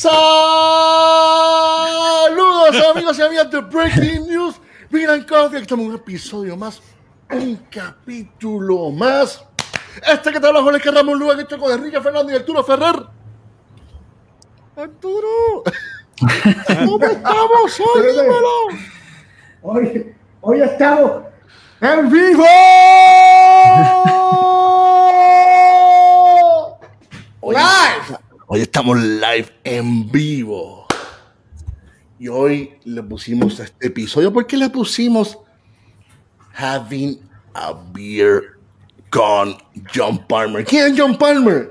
Saludos amigos y amigas de Breaking News. Miran Coffee, aquí estamos en un episodio más, un capítulo más. Este que te habla Jorge Ramón Luga, que estoy con Enrique Fernández y Arturo Ferrer. Arturo, ¿cómo estamos hoy? Dímelo. Hoy, hoy estamos en vivo. Hoy, hoy estamos live en vivo. Y hoy le pusimos a este episodio. ¿Por qué le pusimos Having a Beer con John Palmer? ¿Quién es John Palmer?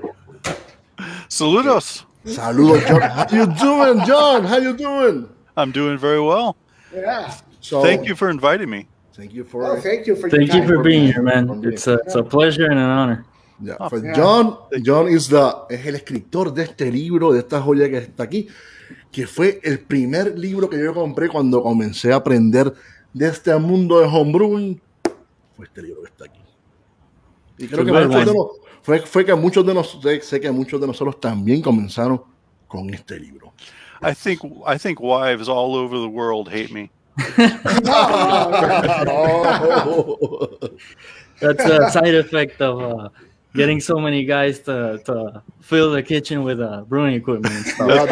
Saludos. Saludos, John. How you doing, John? How you doing? I'm doing very well. Yeah. So, Thank you for inviting me. Thank you for Oh, thank you for Thank you for being here, man. It's a, it's a pleasure and an honor. Yeah, Oh. John, John is the, es el escritor de este libro, de esta joya que está aquí, que fue el primer libro que yo compré cuando comencé a aprender de este mundo de homebrewing. Fue este libro que está aquí. Y creo que Good muchos de one. los- fue, fue que muchos de nosotros, sé, sé que muchos de nosotros también comenzaron con este libro. I think I think wives all over the world hate me. That's a side effect of uh, getting so many guys to, to fill the kitchen with uh, brewing equipment and stuff.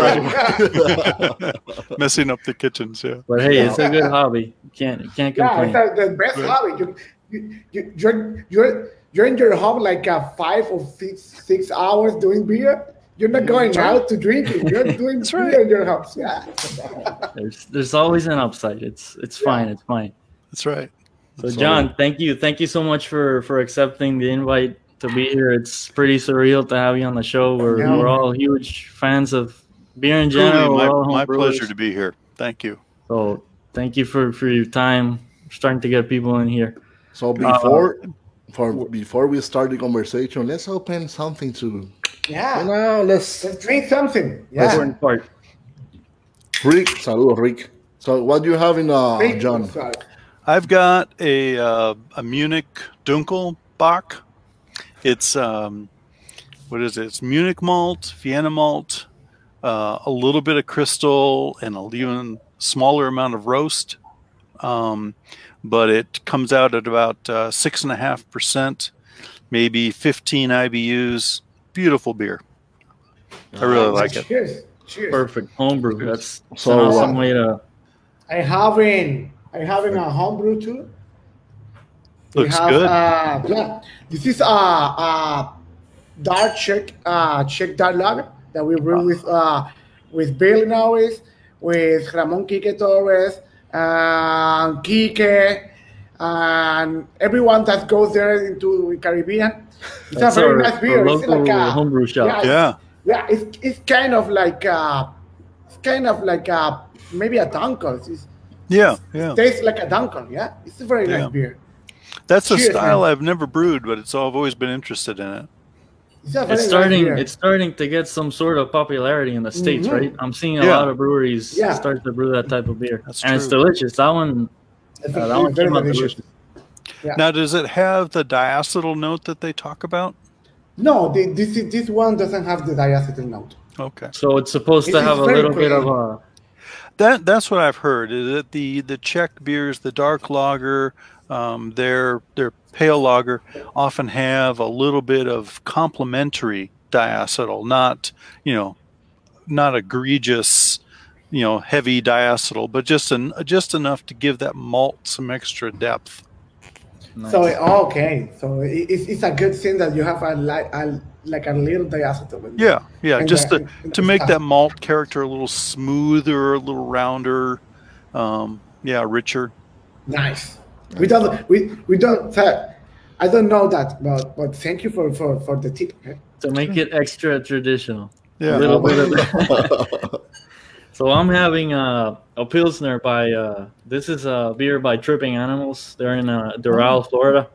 Messing up the kitchens, yeah. But hey, it's a good hobby. Can't can't Yeah, complain. it's the, the best hobby. You, you, you, you're, you're, you're in your home like uh, five or six, six hours doing beer. You're not going out to drink it. You're doing That's beer right. in your house. Yeah. There's there's always an upside. It's it's fine. It's fine. That's right. So So- John, thank you, thank you so much for for accepting the invite to be here. It's pretty surreal to have you on the show. We're Yeah. we're all huge fans of beer in Truly, general. We're all my, my pleasure to be here. Thank you. So thank you for for your time. We're starting to get people in here. So before, for, before we start the conversation, let's open something to, you Yeah. know, let's, Let's drink something. Yeah. Important part. Rick, saludos, Rick. So what do you have in, uh, Drink- John? I've got a uh, a Munich Dunkel Bock. It's um, what is it? It's Munich malt, Vienna malt, uh, a little bit of crystal, and a even smaller amount of roast. Um, but it comes out at about uh, six and a half percent, maybe 15 IBUs. Beautiful beer. I really like it. Cheers. Cheers. Perfect homebrew. That's, that's So, an awesome way to. I having I having a homebrew too. We Looks have, good. Uh, yeah, this is a, a dark Czech uh, Czech dark lager that we brew with uh, with Bill Norris, with Ramon Quique Torres, and Quique, and everyone that goes there into the Caribbean. It's That's a very our, nice beer. our It's like a, homebrew shop. yeah, yeah. yeah, it's, it's kind of like a, it's kind of like a maybe a Dunkel. It's, Yeah. Yeah. tastes like a Dunkel. Yeah, it's a very Yeah. nice beer. That's a Cheers, style man. I've never brewed, but it's I've always been interested in it. It's, It's starting. beer. It's starting to get some sort of popularity in the states, Mhm. right? I'm seeing a Yeah. lot of breweries Yeah. start to brew that type of beer, That's and it's delicious. That one, uh, that one very came out delicious. delicious. Yeah. Now, does it have the diacetyl note that they talk about? No, the, this this one doesn't have the diacetyl note. Okay, So it's supposed to It is have a very little bit of a. that that's what I've heard. Is that the the Czech beers, the dark lager, um, their their pale lager, often have a little bit of complementary diacetyl, not you know, not egregious, you know, heavy diacetyl, but just an just enough to give that malt some extra depth. So oh, okay, so it's, it's a good thing that you have a, li- a like a little diacetyl. in there. Yeah, yeah, And just the- to, to make that malt character a little smoother, a little rounder, um, yeah, richer. Nice. We don't we we don't. Uh, I don't know that, but but thank you for for for the tip. eh? to make it extra traditional. Yeah. A little bit of that. So I'm having a, a Pilsner by, uh, this is a beer by Tripping Animals. They're in uh, Doral, Florida.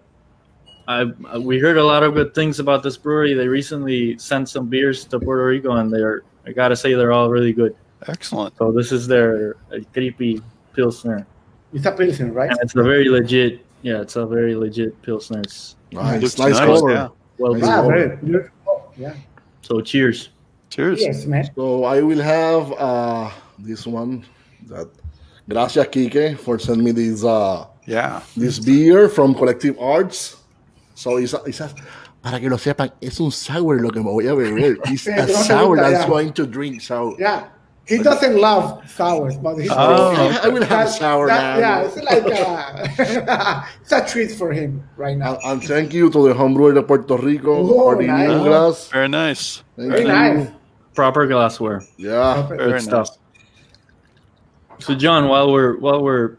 I, we heard a lot of good things about this brewery. They recently sent some beers to Puerto Rico, and they're, I gotta say, they're all really good. Excellent. So this is their uh, creepy Pilsner. It's a pilsner, right? And it's a very legit, yeah, it's a very legit Pilsner. It's Nice, Looks nice nice, color. yeah. well Nice Yeah, color. very beautiful. Yeah. So cheers. Cheers. Yes, man. So I will have uh, this one. That gracias, Kike, for sending me this uh, Yeah. this beer from Collective Arts. So it's a, it's a- para que lo sepan, es un sour lo que me voy a beber. It's a sour gusta, that's yeah. going to drink. So Yeah. He doesn't love sours, but he's Oh. I will have that- sour that- now. Yeah, it's like a, it's a treat for him right now. And, and thank you to the homebrewer de Puerto Rico, Oh, Martin nice. Douglas. Very nice. Thank Very you. nice. Proper glassware. Yeah. Very Good nice. So, John, while we're while we're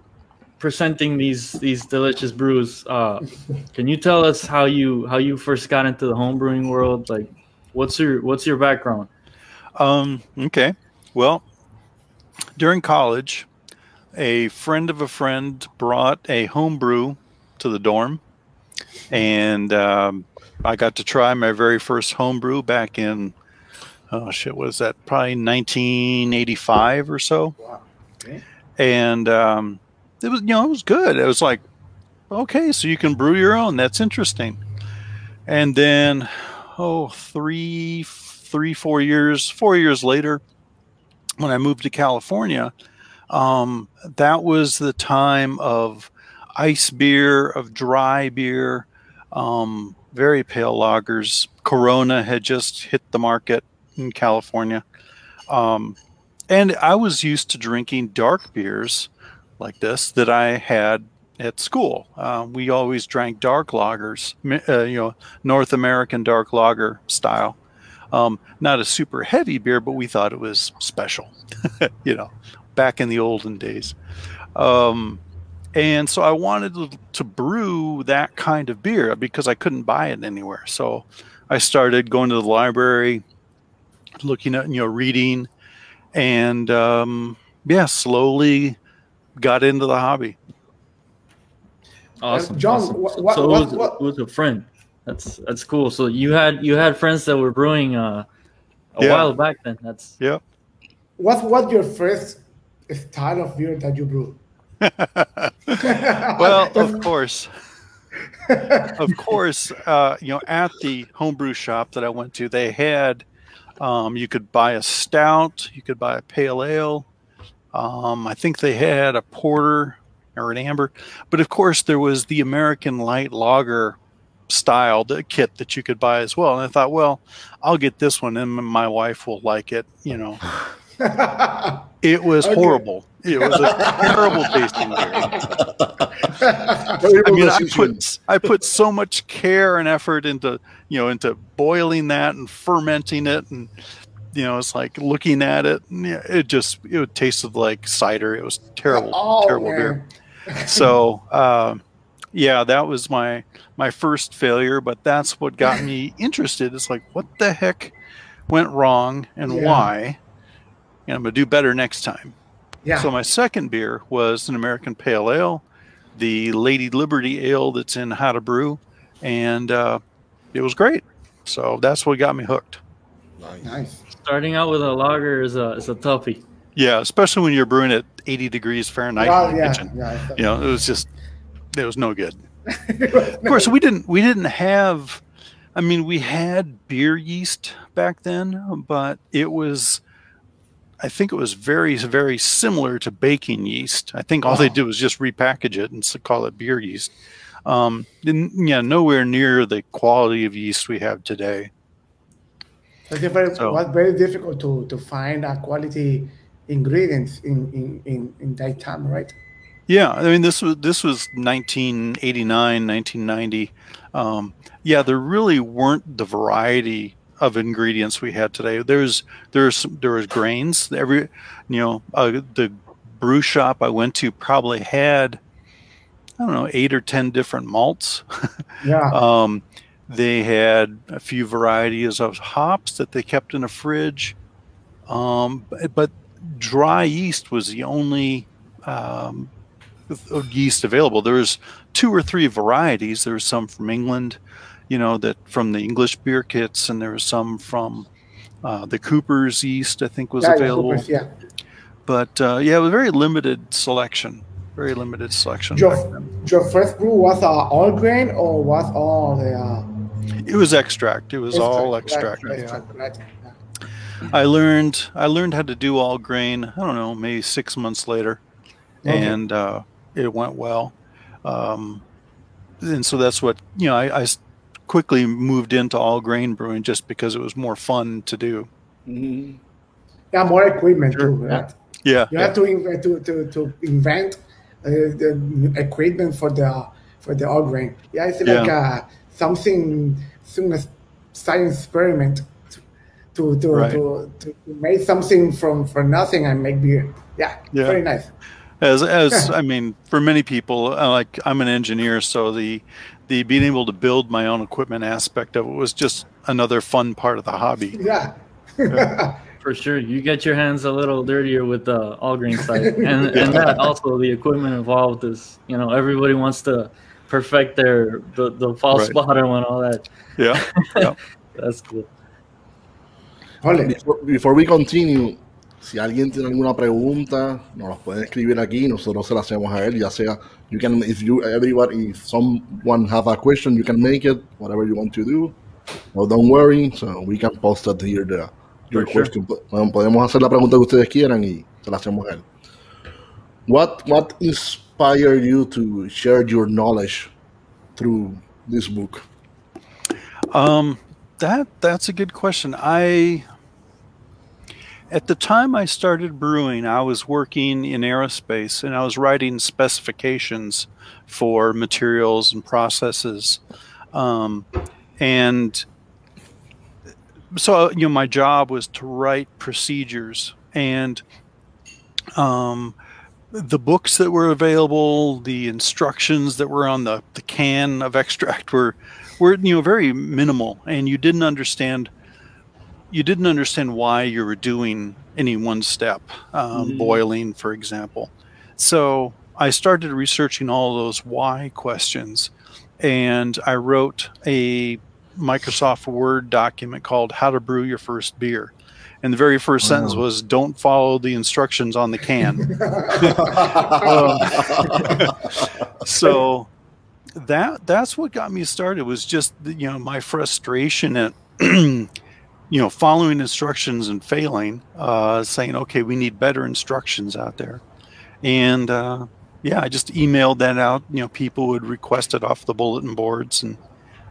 presenting these these delicious brews, uh, can you tell us how you how you first got into the homebrewing world? Like, what's your what's your background? Um, okay. Well, during college, a friend of a friend brought a homebrew to the dorm, and um, I got to try my very first homebrew back in oh shit, what was that? Probably 1985 or so. Wow. Okay. And um, it was you know it was good. It was like okay, so you can brew your own. That's interesting. And then oh three three four years four years later when i moved to california um, that was the time of ice beer of dry beer um, very pale lagers. Corona had just hit the market in california. Um, and i was used to drinking dark beers like this that i had at school. Uh, we always drank dark lagers uh, you know north american dark lager style um, not a super heavy beer, but we thought it was special, you know, back in the olden days. Um, and so I wanted to, to brew that kind of beer because I couldn't buy it anywhere. So I started going to the library, looking at, you know, reading, and um, yeah, slowly got into the hobby. Awesome, John, awesome. wha- So- what- so it was, what- it was a friend. That's that's cool. So you had you had friends that were brewing uh, a Yeah. while back then. That's yeah. What what your first style of beer that you brew? well, of course, of course, uh, you know, at the homebrew shop that I went to, they had um, you could buy a stout, you could buy a pale ale. Um, I think they had a porter or an amber, but of course, there was the American light lager style the kit that you could buy as well. And I thought, well, I'll get this one, and my wife will like it. You know, it was Okay. horrible. It was a terrible tasting beer. I mean, I put I put so much care and effort into you know into boiling that and fermenting it, and you know it's like looking at it. And yeah, it just it tasted like cider. It was terrible, Oh, terrible man. beer. So um, yeah, that was my my first failure, but that's what got me interested. It's like what the heck went wrong and Yeah. why, and I'm gonna do better next time. Yeah. So my second beer was an American Pale Ale, the Lady Liberty Ale that's in How to Brew, and uh, it was great. So that's what got me hooked. nice. starting out with a lager is a is a toughie. Yeah, especially when you're brewing at 80 degrees Fahrenheit Well, in the yeah, kitchen. yeah. You know, it was just it was no good. Of course, we didn't we didn't have. I mean, we had beer yeast back then, but it was. I think it was very very similar to baking yeast. I think all they did was just repackage it and call it beer yeast. Um, and, yeah, nowhere near the quality of yeast we have today. So it's very, So- was very difficult to, to find a quality ingredients in, in, in, in that time, right? Yeah, I mean this was this was 1989, 1990. Um, yeah, there really weren't the variety of ingredients we had today. There's there's there was grains. Every you know uh, the brew shop I went to probably had I don't know eight or ten different malts. Yeah. Um, they had a few varieties of hops that they kept in a fridge, um, but, dry yeast was the only um, yeast available. There's two or three varieties. There was some from England, you know, that from the English beer kits, and there was some from uh, the Cooper's yeast. I think was yeah, available, Coopers, yeah. but uh, yeah, it was a very limited selection. Very limited selection. Your, your first brew was uh, all grain or was all the uh, It was extract. It was all extract. Right, yeah. extract, right. Yeah. I learned I learned how to do all grain. I don't know, maybe six months later, okay. and uh, it went well. Um, and so that's what you know. I, I, quickly moved into all grain brewing just because it was more fun to do. Mm-hmm. Yeah, more equipment sure. too. Right? Yeah, you yeah. have to, to to to invent uh, the equipment for the for the all grain. Yeah, it's like yeah. Uh, something, some science experiment to to, right. to, to make something from from nothing and make beer. Yeah, yeah. very nice. As as I mean, for many people, uh, like I'm an engineer, so the the being able to build my own equipment aspect of it was just another fun part of the hobby. Yeah. yeah. For sure, you get your hands a little dirtier with the all grain side, and and that also the equipment involved is you know everybody wants to perfect their the the false right. spotter and all that. Yeah, yeah. that's cool. Before, before we continue, si alguien tiene alguna pregunta, nos las pueden escribir aquí, nosotros se la hacemos a él, ya sea, you can, if you, everybody, if someone have a question, you can make it, whatever you want to do. No, don't worry, so we can post it here, the, your question. Sure. Podemos hacer la pregunta que ustedes quieran y se la hacemos a él. What, what inspired you to share your knowledge through this book? Um, that that's a good question. I at the time I started brewing, I was working in aerospace and I was writing specifications for materials and processes. Um, and so, you know, my job was to write procedures and um, the books that were available, the instructions that were on the, the can of extract were, were, you know, very minimal and you didn't understand – you didn't understand why you were doing any one step, um, mm-hmm. boiling, for example. So I started researching all those why questions, and I wrote a Microsoft Word document called "How to Brew Your First Beer." And the very first sentence was, "Don't follow the instructions on the can." um, so that that's what got me started. Was just you know my frustration at you know, following instructions and failing, uh, saying, okay, we need better instructions out there. And uh, yeah, I just emailed that out. You know, people would request it off the bulletin boards and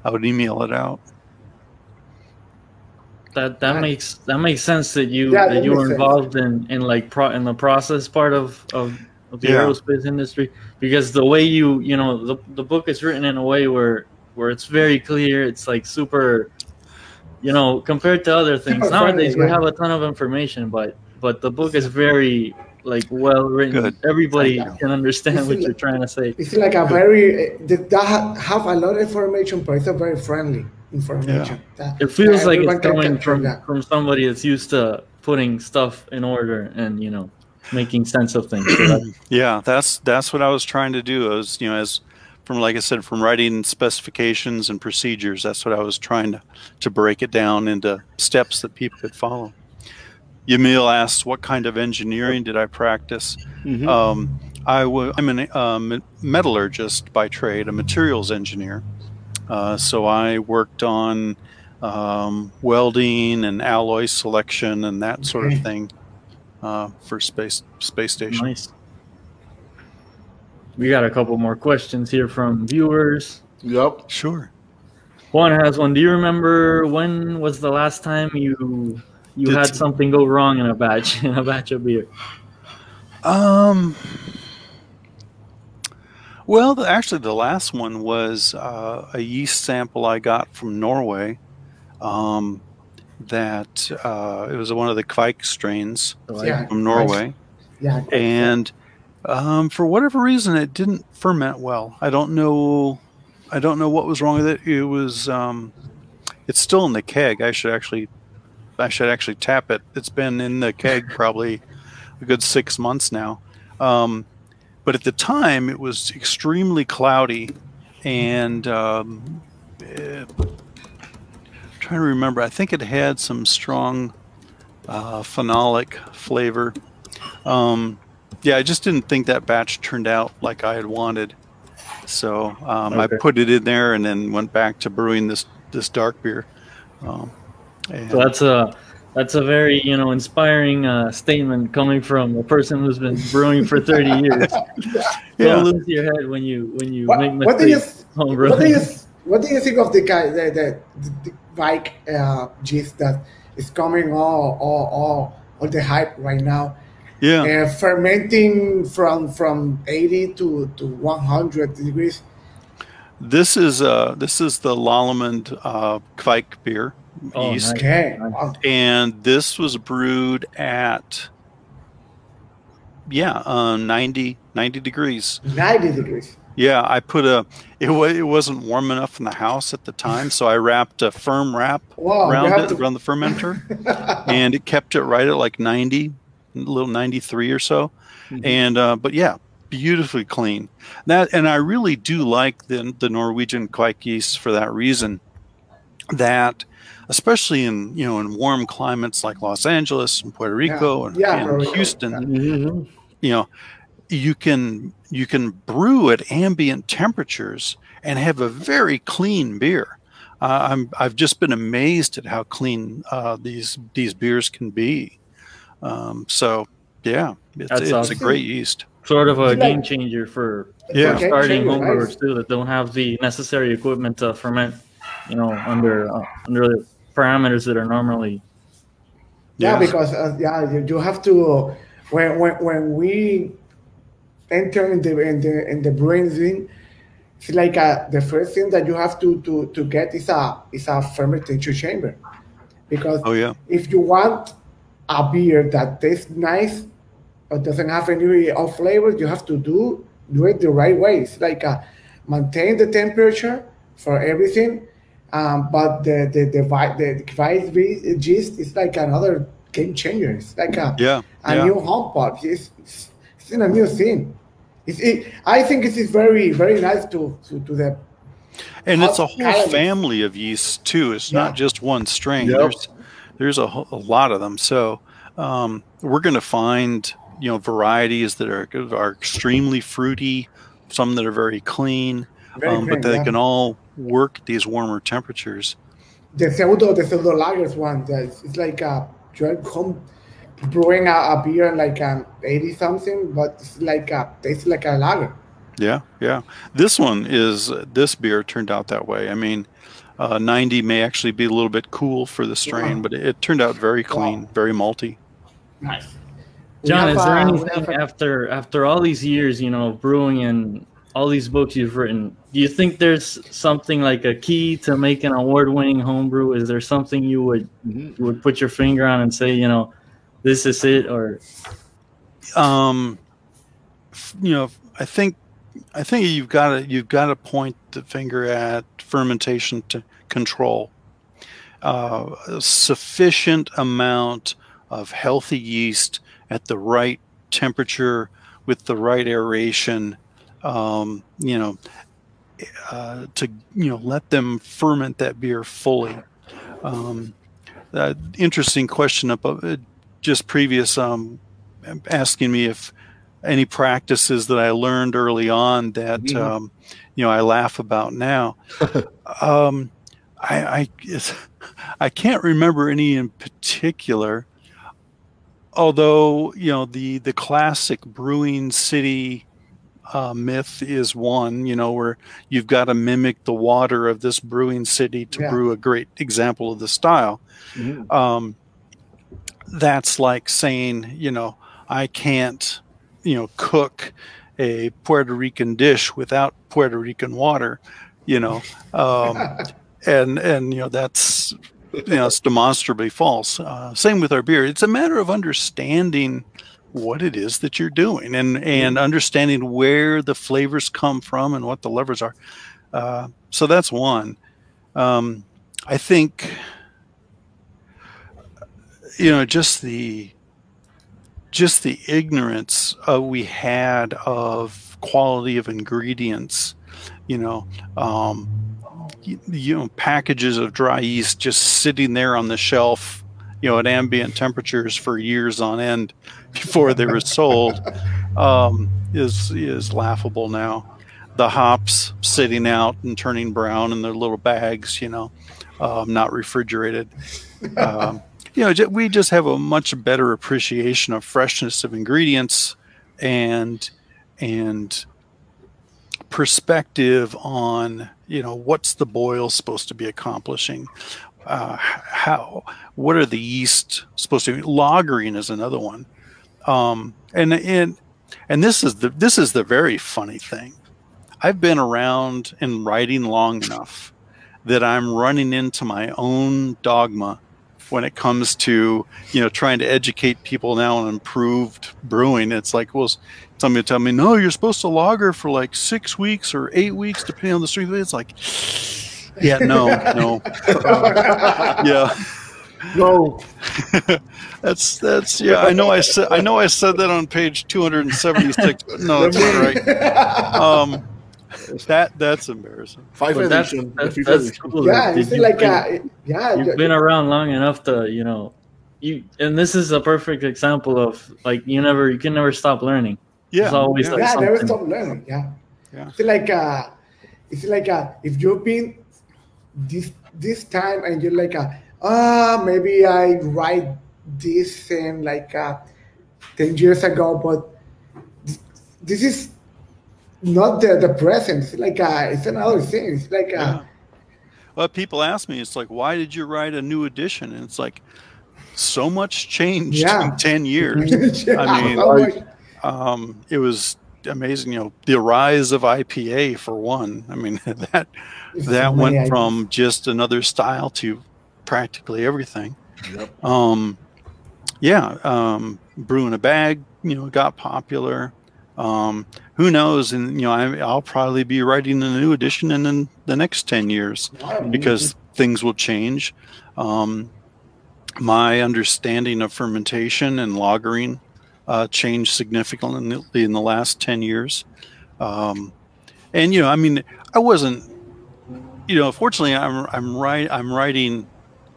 I would email it out. That that makes that makes sense that you yeah, that, that you were involved sense. in in like pro in the process part of of, of the yeah. aerospace industry because the way you you know the the book is written in a way where where it's very clear it's like super you know, compared to other things. Nowadays we have a ton of information, but but the book is very like well written. Good. Everybody can understand what like, you're trying to say. It's like a very eh, eh, that have a lot of information, but it's a very friendly information. Yeah. That, it feels like it's coming from from somebody that's used to putting stuff in order and you know making sense of things. yeah, that's that's what I was trying to do. As you know, as from like I said, from writing specifications and procedures. That's what I was trying to, to break it down into steps that people could follow. Yamil asks, "What kind of engineering did I practice?" Mm-hmm. Um, I w- I'm a um, metallurgist by trade, a materials engineer. Uh, so I worked on um, welding and alloy selection and that sort of thing uh, for space space station. Nice we got a couple more questions here from viewers. Yep. Sure. Juan has one. Do you remember when was the last time you you Did had something go wrong in a batch in a batch of beer? Um. Well, the, actually, the last one was uh, a yeast sample I got from Norway. Um, that uh, it was one of the Kveik strains yeah, from Norway. Yeah, and um, for whatever reason, it didn't ferment well. I don't know. I don't know what was wrong with it. It was. Um, it's still in the keg. I should actually. I should actually tap it. It's been in the keg probably a good six months now. Um, but at the time, it was extremely cloudy, and um, it, trying to remember. I think it had some strong uh, phenolic flavor. Um, yeah, I just didn't think that batch turned out like I had wanted. So um, okay. I put it in there and then went back to brewing this this dark beer. Um, so that's a That's a very you know inspiring uh, statement coming from a person who's been brewing for thirty years. Yeah. Don't lose your head when you when you What, make what do you mistakes. home what do you brewing. what do you think of the guy the the, the, the bike uh, gist that is coming all all all all the hype right now? Yeah. Uh, fermenting from from 80 to, to 100 degrees. This is uh this is the Lallemand uh Kveik beer Oh, yeast. nice. Okay. And this was brewed at yeah uh, 90 90 degrees 90 degrees. yeah i put a it, wa- it wasn't warm enough in the house at the time so i wrapped a FermWrap Wow, around it to- around the fermenter and it kept it right at like 90 a little 93 or so. And uh, but yeah beautifully clean. That and i really do like the the norwegian kveik yeast for that reason. That especially in you know in warm climates like los angeles and puerto rico and, Yeah, and Puerto Rico, houston Mhm. you know you can you can brew at ambient temperatures and have a very clean beer. Uh, I'm, I've just been amazed at how clean uh, these these beers can be. Um, so yeah, it's, That's it's a great yeast. Sort of a It's game changer for Yeah. Okay, starting change, homebrewers nice. too that don't have the necessary equipment to ferment, you know, under uh, under the parameters that are normally. Yeah, Yes. because uh, yeah, you, you have to when when when we enter in the in the in the brewing scene, it's like uh, the first thing that you have to to to get is a is a fermentation chamber, because Oh yeah, if you want a beer that tastes nice but doesn't have any off flavors, you have to do do it the right way. It's like uh, maintain the temperature for everything, um, but the the the vi- the vice be- gist is like another game changer. It's like a yeah, a yeah. new home pot. It's, it's, it's in a new scene. It's, it, I think it is very very nice to to, to the and it's a whole Calories. family of yeasts too. It's not just one strain. Yep. There's there's a, whole- a lot of them. So um, we're going to find you know varieties that are are extremely fruity, some that are very clean, very um, but they yeah. can all work at these warmer temperatures. the pseudo the pseudo lagers one. It's like a home brewing a, a beer in like an eighty something, but it's like a tastes like a lager. Yeah, yeah. This one is this beer turned out that way. I mean, uh, 90 may actually be a little bit cool for the strain, Wow. but it, turned out very clean, very malty. Nice. John, have, is there uh, anything have after after all these years, you know, brewing and all these books you've written? Do you think there's something like a key to make an award-winning homebrew? Is there something you would you would put your finger on and say, you know, this is it, or Um, you know, I think I think you've got to you've got to point the finger at fermentation to control. Uh, a sufficient amount of healthy yeast at the right temperature with the right aeration. Um, you know, uh, to you know let them ferment that beer fully. Um, uh, interesting question up uh, just previous um, asking me if any practices that I learned early on that Mhm. um, you know I laugh about now. um, I I, it's, I can't remember any in particular. Although you know the the classic brewing city uh, myth is one, you know, where you've got to mimic the water of this brewing city to Yeah. brew a great example of the style Mhm. um, that's like saying, you know, I can't, you know, cook a Puerto Rican dish without Puerto Rican water, you know, um, and and you know that's you know it's demonstrably false. Uh, same with our beer. It's a matter of understanding what it is that you're doing and and understanding where the flavors come from and what the levers are. Uh, so that's one. Um, I think you know just the just the ignorance uh, we had of quality of ingredients you know um, you, you know packages of dry yeast just sitting there on the shelf you know at ambient temperatures for years on end before they were sold um, is is laughable now. The hops sitting out and turning brown in their little bags you know um, not refrigerated um, you know, we just have a much better appreciation of freshness of ingredients and and perspective on you know what's the boil supposed to be accomplishing? Uh, how what are the yeast supposed to be? Lagering is another one. Um, and and and this is the this is the very funny thing. I've been around and writing long enough that i'm running into my own dogma when it comes to you know trying to educate people now on improved brewing it's like well somebody tell me no you're supposed to lager for like six weeks or eight weeks depending on the strength it's like yeah no no. Yeah. No. That's that's yeah i know i said i know i said that on page 276 no that's not right. Um that that's embarrassing. Five But that's, edition. that's, that's cool. yeah, it's you like been- uh, yeah, you've been around long enough to you know you and this is a perfect example of like you never you can never stop learning Yeah, There's always yeah. like yeah, never stop learning. Yeah, Yeah. It's like uh, it's like uh, if you've been this this time and you're like uh, ah, maybe I write this in like uh, ten years ago, but this is not the the present. It's like uh, it's another thing. It's like uh, Yeah. Well, people ask me, it's like, why did you write a new edition? And it's like, so much changed Yeah. in 10 years. yeah, I mean, so much- um, it was amazing. You know, the rise of IPA for one. I mean, that it's that so went ideas. from just another style to practically everything. Yep. Um, yeah, um, brew in a bag, you know, got popular. Um, who knows? And you know, I, I'll probably be writing a new edition in, in the next ten years because things will change. Um, my understanding of fermentation and lagering uh, changed significantly in the last 10 years. Um, and, you know, I mean, I wasn't, you know, fortunately, I'm, I'm, right, I'm writing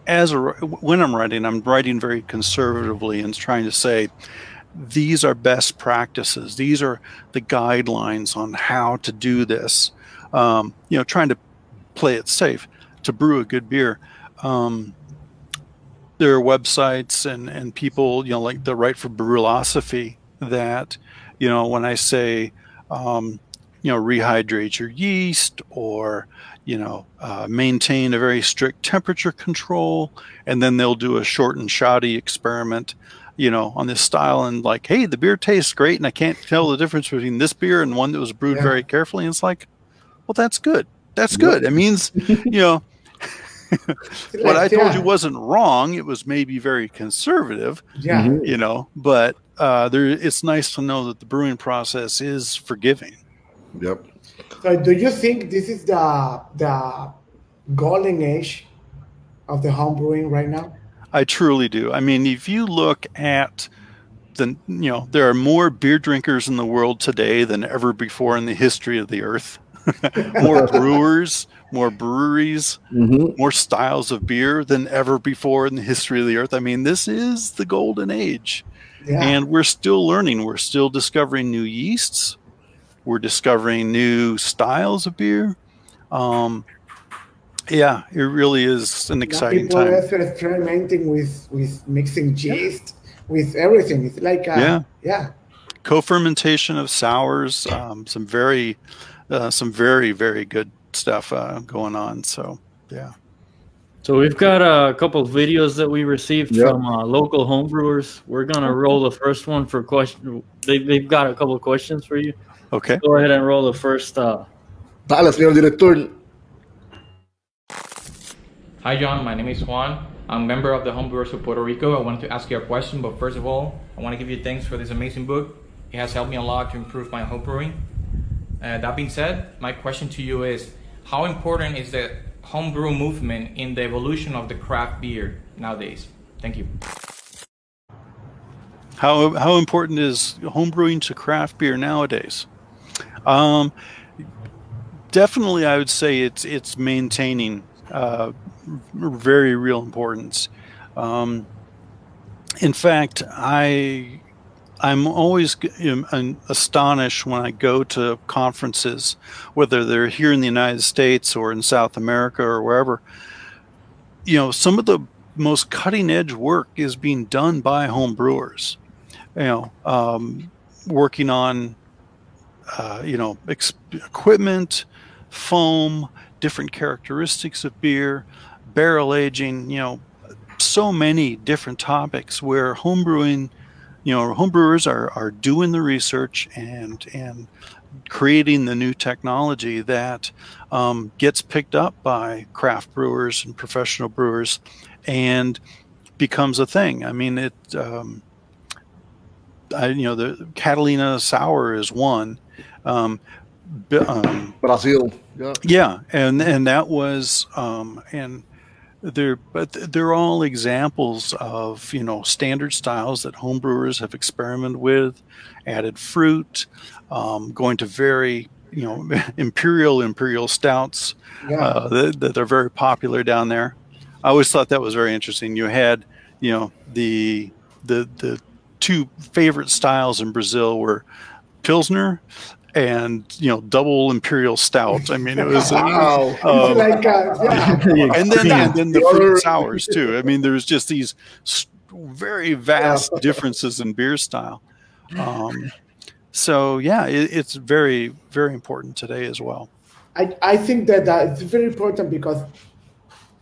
as a, when I'm writing, I'm writing very conservatively and trying to say, these are best practices. These are the guidelines on how to do this. Um, you know, trying to play it safe to brew a good beer. Um, there are websites and, and people, you know, like the Right for Brülosophy that, you know, when I say, um, you know, rehydrate your yeast or, you know, uh, maintain a very strict temperature control, and then they'll do a short and shoddy experiment, you know, on this style and like, hey, the beer tastes great, and I can't tell the difference between this beer and one that was brewed Yeah. very carefully. And it's like, well, that's good. That's good. It means, you know, what I told yeah, you wasn't wrong. It was maybe very conservative, yeah. Mhm. you know, but uh, there, it's nice to know that the brewing process is forgiving. Yep. So do you think this is the the golden age of the home brewing right now? I truly do. I mean, if you look at the, you know, there are more beer drinkers in the world today than ever before in the history of the earth. more brewers, more breweries, Mm-hmm. more styles of beer than ever before in the history of the earth. I mean, this is the golden age. Yeah. and we're still learning we're still discovering new yeasts we're discovering new styles of beer um, yeah it really is an Now exciting people time are experimenting with with mixing yeast with everything. It's like uh, Yeah. yeah. co-fermentation of sours um, some very uh, some very very good stuff uh, going on so yeah So we've got a couple of videos that we received Yep. from uh, local homebrewers. We're gonna roll the first one for question. They, they've got a couple of questions for you. okay Go ahead and roll the first. Uh, Dale, señor director. Hi, John. My name is Juan. I'm a member of the Homebrewers of Puerto Rico. I wanted to ask you a question, but first of all, I want to give you thanks for this amazing book. It has helped me a lot to improve my homebrewing. Uh, that being said, my question to you is how important is the homebrew movement in the evolution of the craft beer nowadays? Thank you. how how important is homebrewing to craft beer nowadays? Um, definitely, I would say it's it's maintaining uh, very real importance. Um, in fact, I I'm always astonished when I go to conferences, whether they're here in the United States or in South America or wherever. You know, some of the most cutting edge work is being done by home brewers. You know, um, working on uh, you know ex- equipment, foam, different characteristics of beer, barrel aging. You know, so many different topics where homebrewing, you know, homebrewers are are doing the research and and creating the new technology that um, gets picked up by craft brewers and professional brewers and becomes a thing. I mean, it. Um, I, you know, the Catharina sour is one. Um, um, Brazil. Yeah. yeah, and and that was um, and they're but they're all examples of you know standard styles that homebrewers have experimented with, added fruit, um, going to very you know imperial imperial stouts yeah. uh, that, that are very popular down there. I always thought that was very interesting. You had you know the the the two favorite styles in Brazil were pilsner and you know double imperial stout. I mean, it was wow. Um, like, uh, yeah. and then and then the fruit sours too. I mean, there's just these very vast yeah. differences in beer style. Um, so yeah, it, it's very very important today as well. I, I think that uh, it's very important because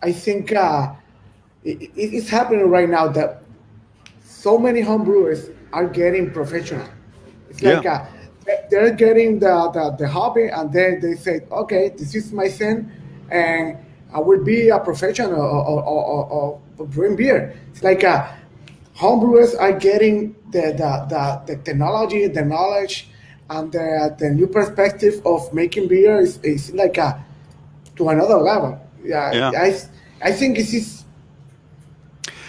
I think uh, it, it's happening right now that so many homebrewers are getting professional. It's like yeah. They're getting the, the, the hobby and then they say, okay, this is my thing and I will be a professional or, or, or, brewing beer. It's like uh, homebrewers are getting the, the, the, the, technology, the knowledge, and the, the new perspective of making beer is, is like a, uh, to another level. Yeah, yeah. I, I think this is,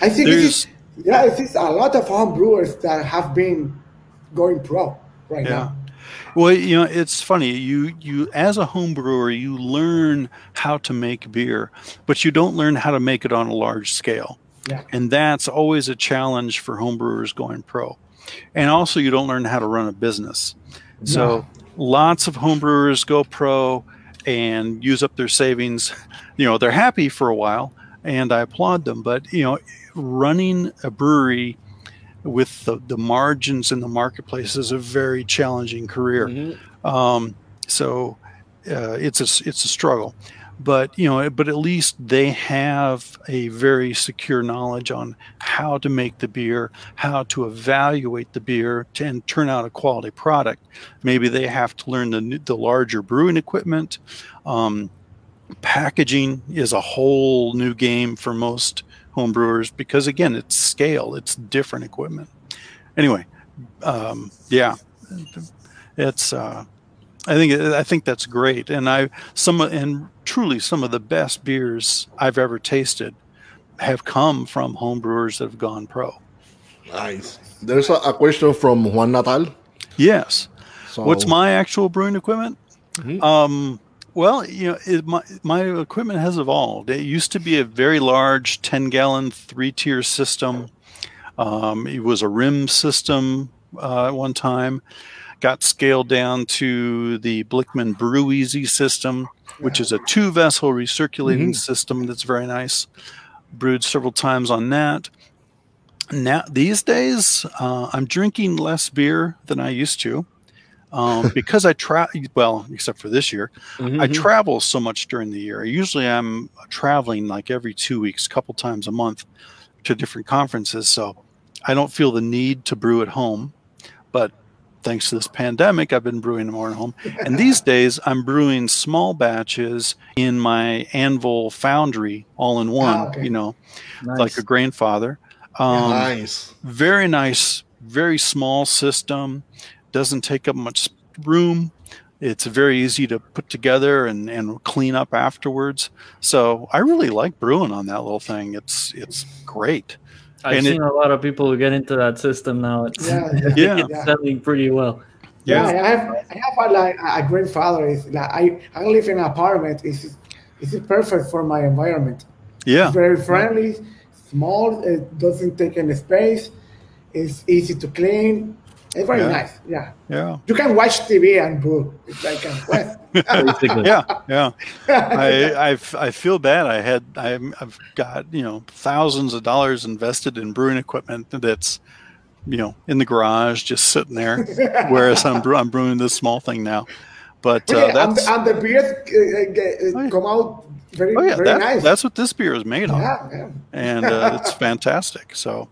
I think this is, yeah, this is a lot of homebrewers that have been going pro right yeah. now. Well, you know, it's funny. You you as a home brewer, you learn how to make beer, but you don't learn how to make it on a large scale. Yeah. And that's always a challenge for home brewers going pro. And also you don't learn how to run a business. So lots of home brewers go pro and use up their savings. You know, they're happy for a while and I applaud them, but you know, running a brewery with the, the margins in the marketplace is a very challenging career. Mm-hmm. Um, so uh, it's a it's a struggle, but you know, but at least they have a very secure knowledge on how to make the beer, how to evaluate the beer, to, and turn out a quality product. Maybe they have to learn the the larger brewing equipment. Um, packaging is a whole new game for most homebrewers because again it's scale it's different equipment. Anyway um, yeah it's uh, i think i think that's great. And i some and truly some of the best beers i've ever tasted have come from homebrewers that have gone pro. Nice. There's a, a question from juan natal yes. So. what's my actual brewing equipment? Mm-hmm. um, well, you know, it, my my equipment has evolved. It used to be a very large ten gallon three tier system. Um, it was a rim system uh, at one time. Got scaled down to the Blichmann BrewEasy system, which is a two vessel recirculating mm-hmm. system that's very nice. Brewed several times on that. Now these days, uh, I'm drinking less beer than I used to um, because I travel. Well, except for this year, mm-hmm. I travel so much during the year. Usually, I'm traveling like every two weeks, a couple times a month, to different conferences. So I don't feel the need to brew at home. But thanks to this pandemic, I've been brewing more at home. And these days, I'm brewing small batches in my Anvil Foundry, all in one. Oh, okay. You know, nice. like a Grainfather. Um, nice. Very nice. Very small system doesn't take up much room. It's very easy to put together and, and clean up afterwards. So I really like brewing on that little thing. It's it's great. I've and seen it, a lot of people who get into that system now. It's yeah, yeah. it's yeah. selling pretty well. Yeah, yeah, I have I have a, like a Grainfather. Is like I I live in an apartment. It's it's perfect for my environment. Yeah, it's very friendly, small. It doesn't take any space. It's easy to clean It's very Yeah. nice. Yeah. Yeah. You can watch TV and book. It's like a, well, Yeah. Yeah. I, I've, I feel bad. I had, I, I've got, you know, thousands of dollars invested in brewing equipment that's, you know, in the garage, just sitting there. whereas I'm, brew- I'm brewing this small thing now. But uh, yeah, and, and the beers uh, get, uh, Oh, yeah. come out very, oh yeah, very that, nice. that's what this beer is made on. yeah, yeah. and uh, it's fantastic. So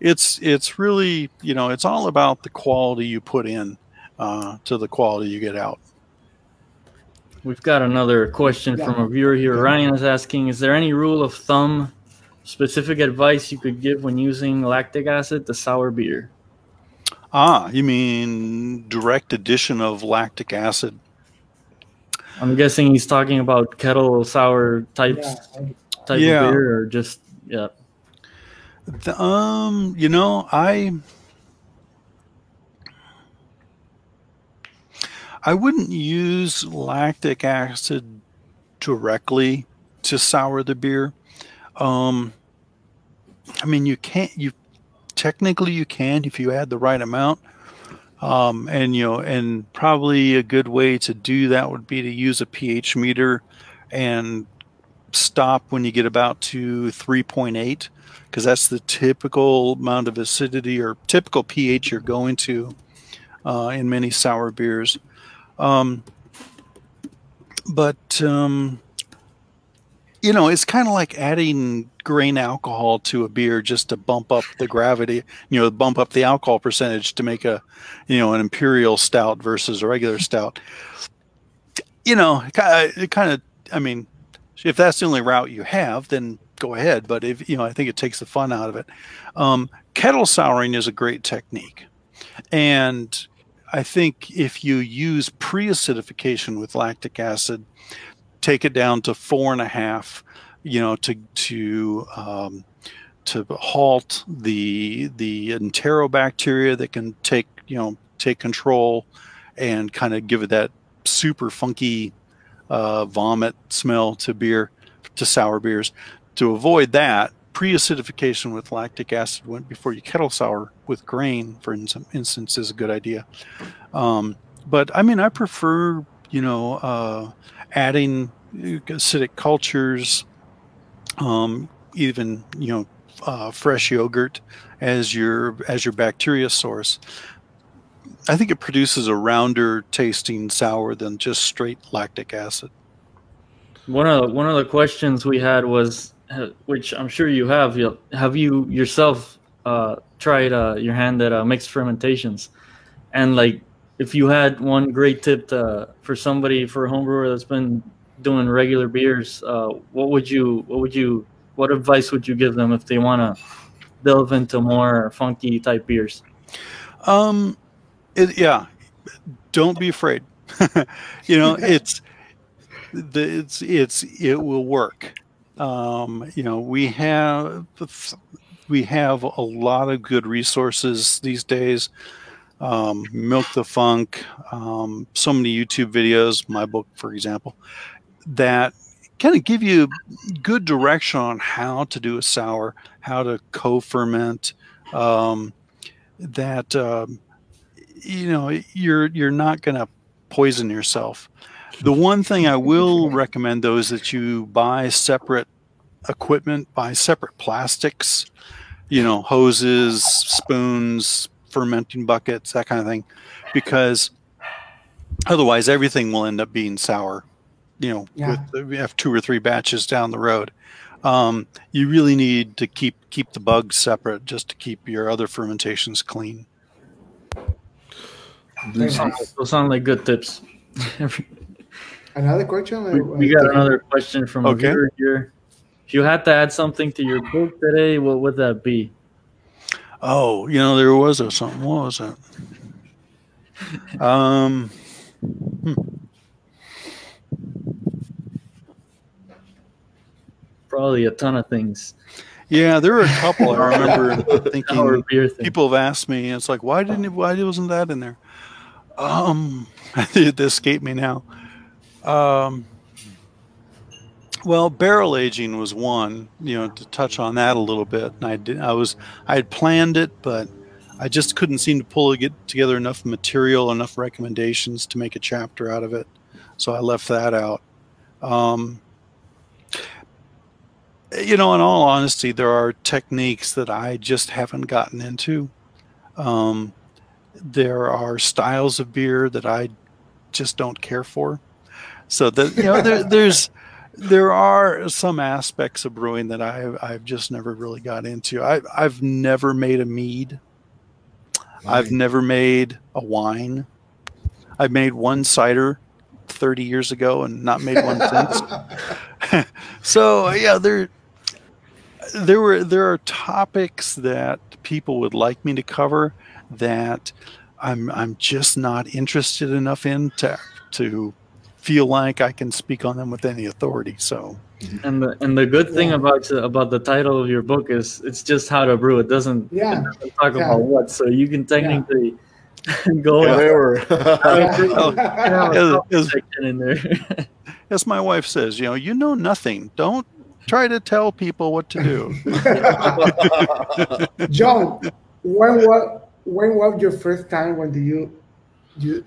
it's it's really you know it's all about the quality you put in uh, to the quality you get out. We've got another question Yeah. from a viewer here. Ryan is asking Is there any rule of thumb, specific advice you could give when using lactic acid to sour beer? Ah, you mean direct addition of lactic acid? I'm guessing he's talking about kettle sour types yeah. type Yeah. of beer or just yeah. The- um, you know, I I wouldn't use lactic acid directly to sour the beer. Um, I mean, you can't. You technically you can if you add the right amount. Um, and you know, and probably a good way to do that would be to use a pH meter and stop when you get about to 3.8 because that's the typical amount of acidity or typical pH you're going to uh, in many sour beers. Um, but um, you know, it's kind of like adding grain alcohol to a beer just to bump up the gravity, you know, bump up the alcohol percentage to make a, you know, an imperial stout versus a regular stout. You know, it it kind of, I mean, if that's the only route you have, then go ahead. But if you know, I think it takes the fun out of it. Um, kettle souring is a great technique, and I think if you use pre-acidification with lactic acid, take it down to four and a half, you know, to to um, to halt the the enterobacteria that can take you know take control and kind of give it that super funky uh, vomit smell to beer to sour beers. To avoid that, pre-acidification with lactic acid when, before you kettle sour with grain, for in- instance, is a good idea. Um, but I mean, I prefer you know uh, adding acidic cultures, um, even you know uh, fresh yogurt as your as your bacteria source. I think it produces a rounder tasting sour than just straight lactic acid. One of the, one of the questions we had was, which I'm sure you have, have you yourself uh, tried uh, your hand at uh, mixed fermentations? And like, if you had one great tip to, for somebody for a home brewer that's been doing regular beers, uh, what would you what would you what advice would you give them if they want to delve into more funky type beers? Um, it, yeah, don't be afraid. you know, it's the it's it's it will work. Um, you know, we have we have a lot of good resources these days. Um, Milk the Funk, um, so many YouTube videos, my book, for example, that kind of give you good direction on how to do a sour, how to co-ferment. Um, that um, you know you're you're not going to poison yourself. The one thing I will recommend though is that you buy separate equipment, buy separate plastics, you know, hoses, spoons, fermenting buckets, that kind of thing, because otherwise everything will end up being sour. You know, Yeah. with we have two or three batches down the road. Um, you really need to keep keep the bugs separate just to keep your other fermentations clean. Very Sound- Those sound like good tips. Another question? we, we got another question from a Okay. viewer here. If you had to add something to your book today, what would that be? Oh, you know, there was a something. What was that? Um, Probably a ton of things. yeah, there were a couple. I remember thinking. People have asked me. It's like, why didn't? it- Why wasn't that in there? Um, it escaped me now. Um, well, barrel aging was one. You know, to touch on that a little bit. And I did. I was. I had planned it, but I just couldn't seem to pull get together enough material, enough recommendations to make a chapter out of it. So I left that out. Um, you know, in all honesty, there are techniques that I just haven't gotten into. Um, there are styles of beer that I just don't care for. So that you know, there, there's there are some aspects of brewing that I I've just never really got into. I I've never made a mead. I've never made a wine. I've made one cider 30 years ago and not made one since. so yeah, there there were there are topics that people would like me to cover that I'm I'm just not interested enough in to to feel like I can speak on them with any authority. So, and the and the good thing yeah. about uh, about the title of your book is it's just how to brew. It doesn't, yeah. It doesn't talk yeah. about what, so you can technically yeah. go in there. As my wife says, you know, you know nothing. Don't try to tell people what to do. John, when was when was your first time when do you you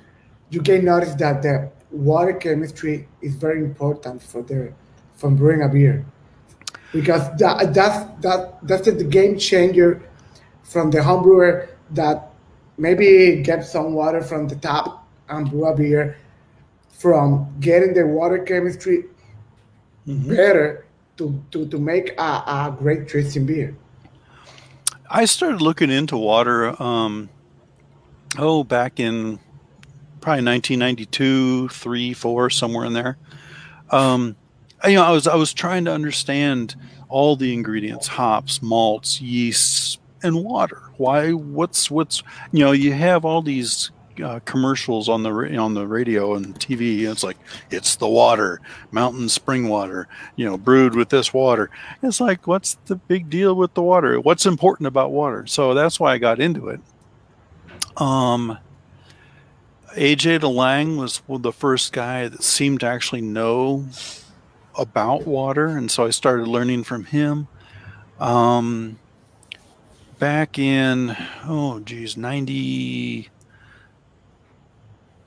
you get notice that the water chemistry is very important for the from brewing a beer because that that's that that's the game changer from the home brewer that maybe get some water from the tap and brew a beer from getting the water chemistry mm-hmm. better to, to, to make a, a great tasting beer. I started looking into water, um, oh, back in probably 1992, three, four, somewhere in there. Um, you know, I was I was trying to understand all the ingredients: hops, malts, yeasts, and water. Why? What's what's you know? You have all these uh, commercials on the on the radio and TV. It's like it's the water, mountain spring water, you know, brewed with this water. It's like, what's the big deal with the water? What's important about water? So that's why I got into it. Um, AJ DeLange was the first guy that seemed to actually know about water, and so I started learning from him. Um, back in oh geez, ninety.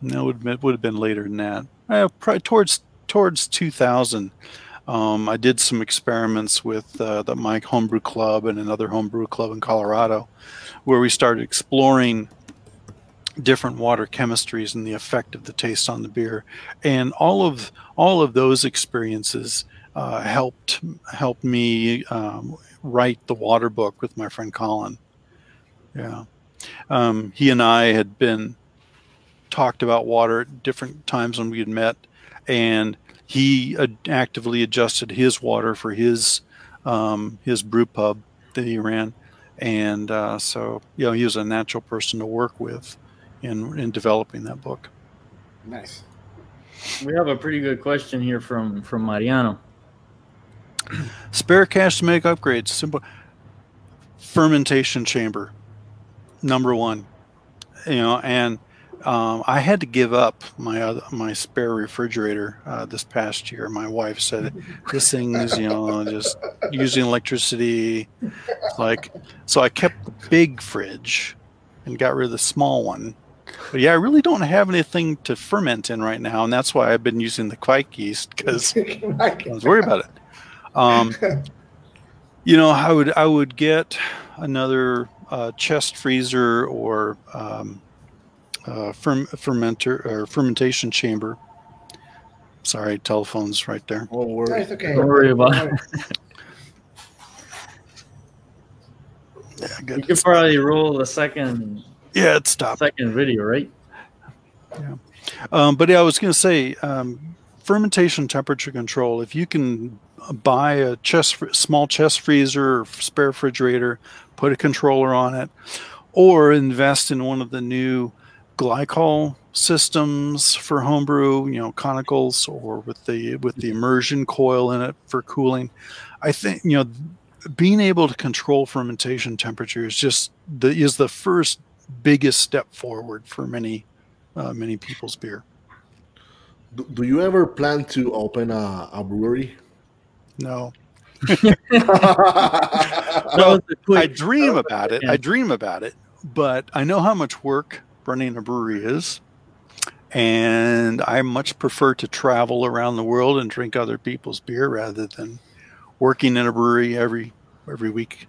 No, it would, would have been later than that. Uh, probably towards towards two thousand. Um, I did some experiments with uh, the Mike Homebrew Club and another homebrew club in Colorado, where we started exploring different water chemistries and the effect of the taste on the beer, and all of all of those experiences uh, helped helped me um, write the water book with my friend Colin. Yeah, um, he and I had been talked about water at different times when we had met, and he actively adjusted his water for his um, his brew pub that he ran, and uh, so you know he was a natural person to work with in in developing that book. Nice. We have a pretty good question here from from Mariano. Spare cash to make upgrades. Simple fermentation chamber, number one. You know, and um, I had to give up my other, my spare refrigerator uh, this past year. My wife said this thing is you know just using electricity, like so. I kept the big fridge and got rid of the small one but yeah, I really don't have anything to ferment in right now, and that's why I've been using the Kveik yeast because I was worried about it. Um, you know, I would I would get another uh, chest freezer or um, uh, ferm- fermenter or fermentation chamber. Sorry, telephone's right there. Don't worry. No, okay. Don't worry about it. yeah, you could probably roll the second yeah, it stopped. Second video, right? Yeah. Um, but yeah, I was going to say um, fermentation temperature control. If you can buy a chest, small chest freezer or spare refrigerator, put a controller on it, or invest in one of the new glycol systems for homebrew, you know, conicals or with the with the immersion coil in it for cooling. I think you know being able to control fermentation temperature is just the is the first biggest step forward for many uh, many people's beer. Do, do, you ever plan to open a, a brewery? No. no, I dream about it. I dream about it, but I know how much work running a brewery is, and I much prefer to travel around the world and drink other people's beer rather than working in a brewery every every week.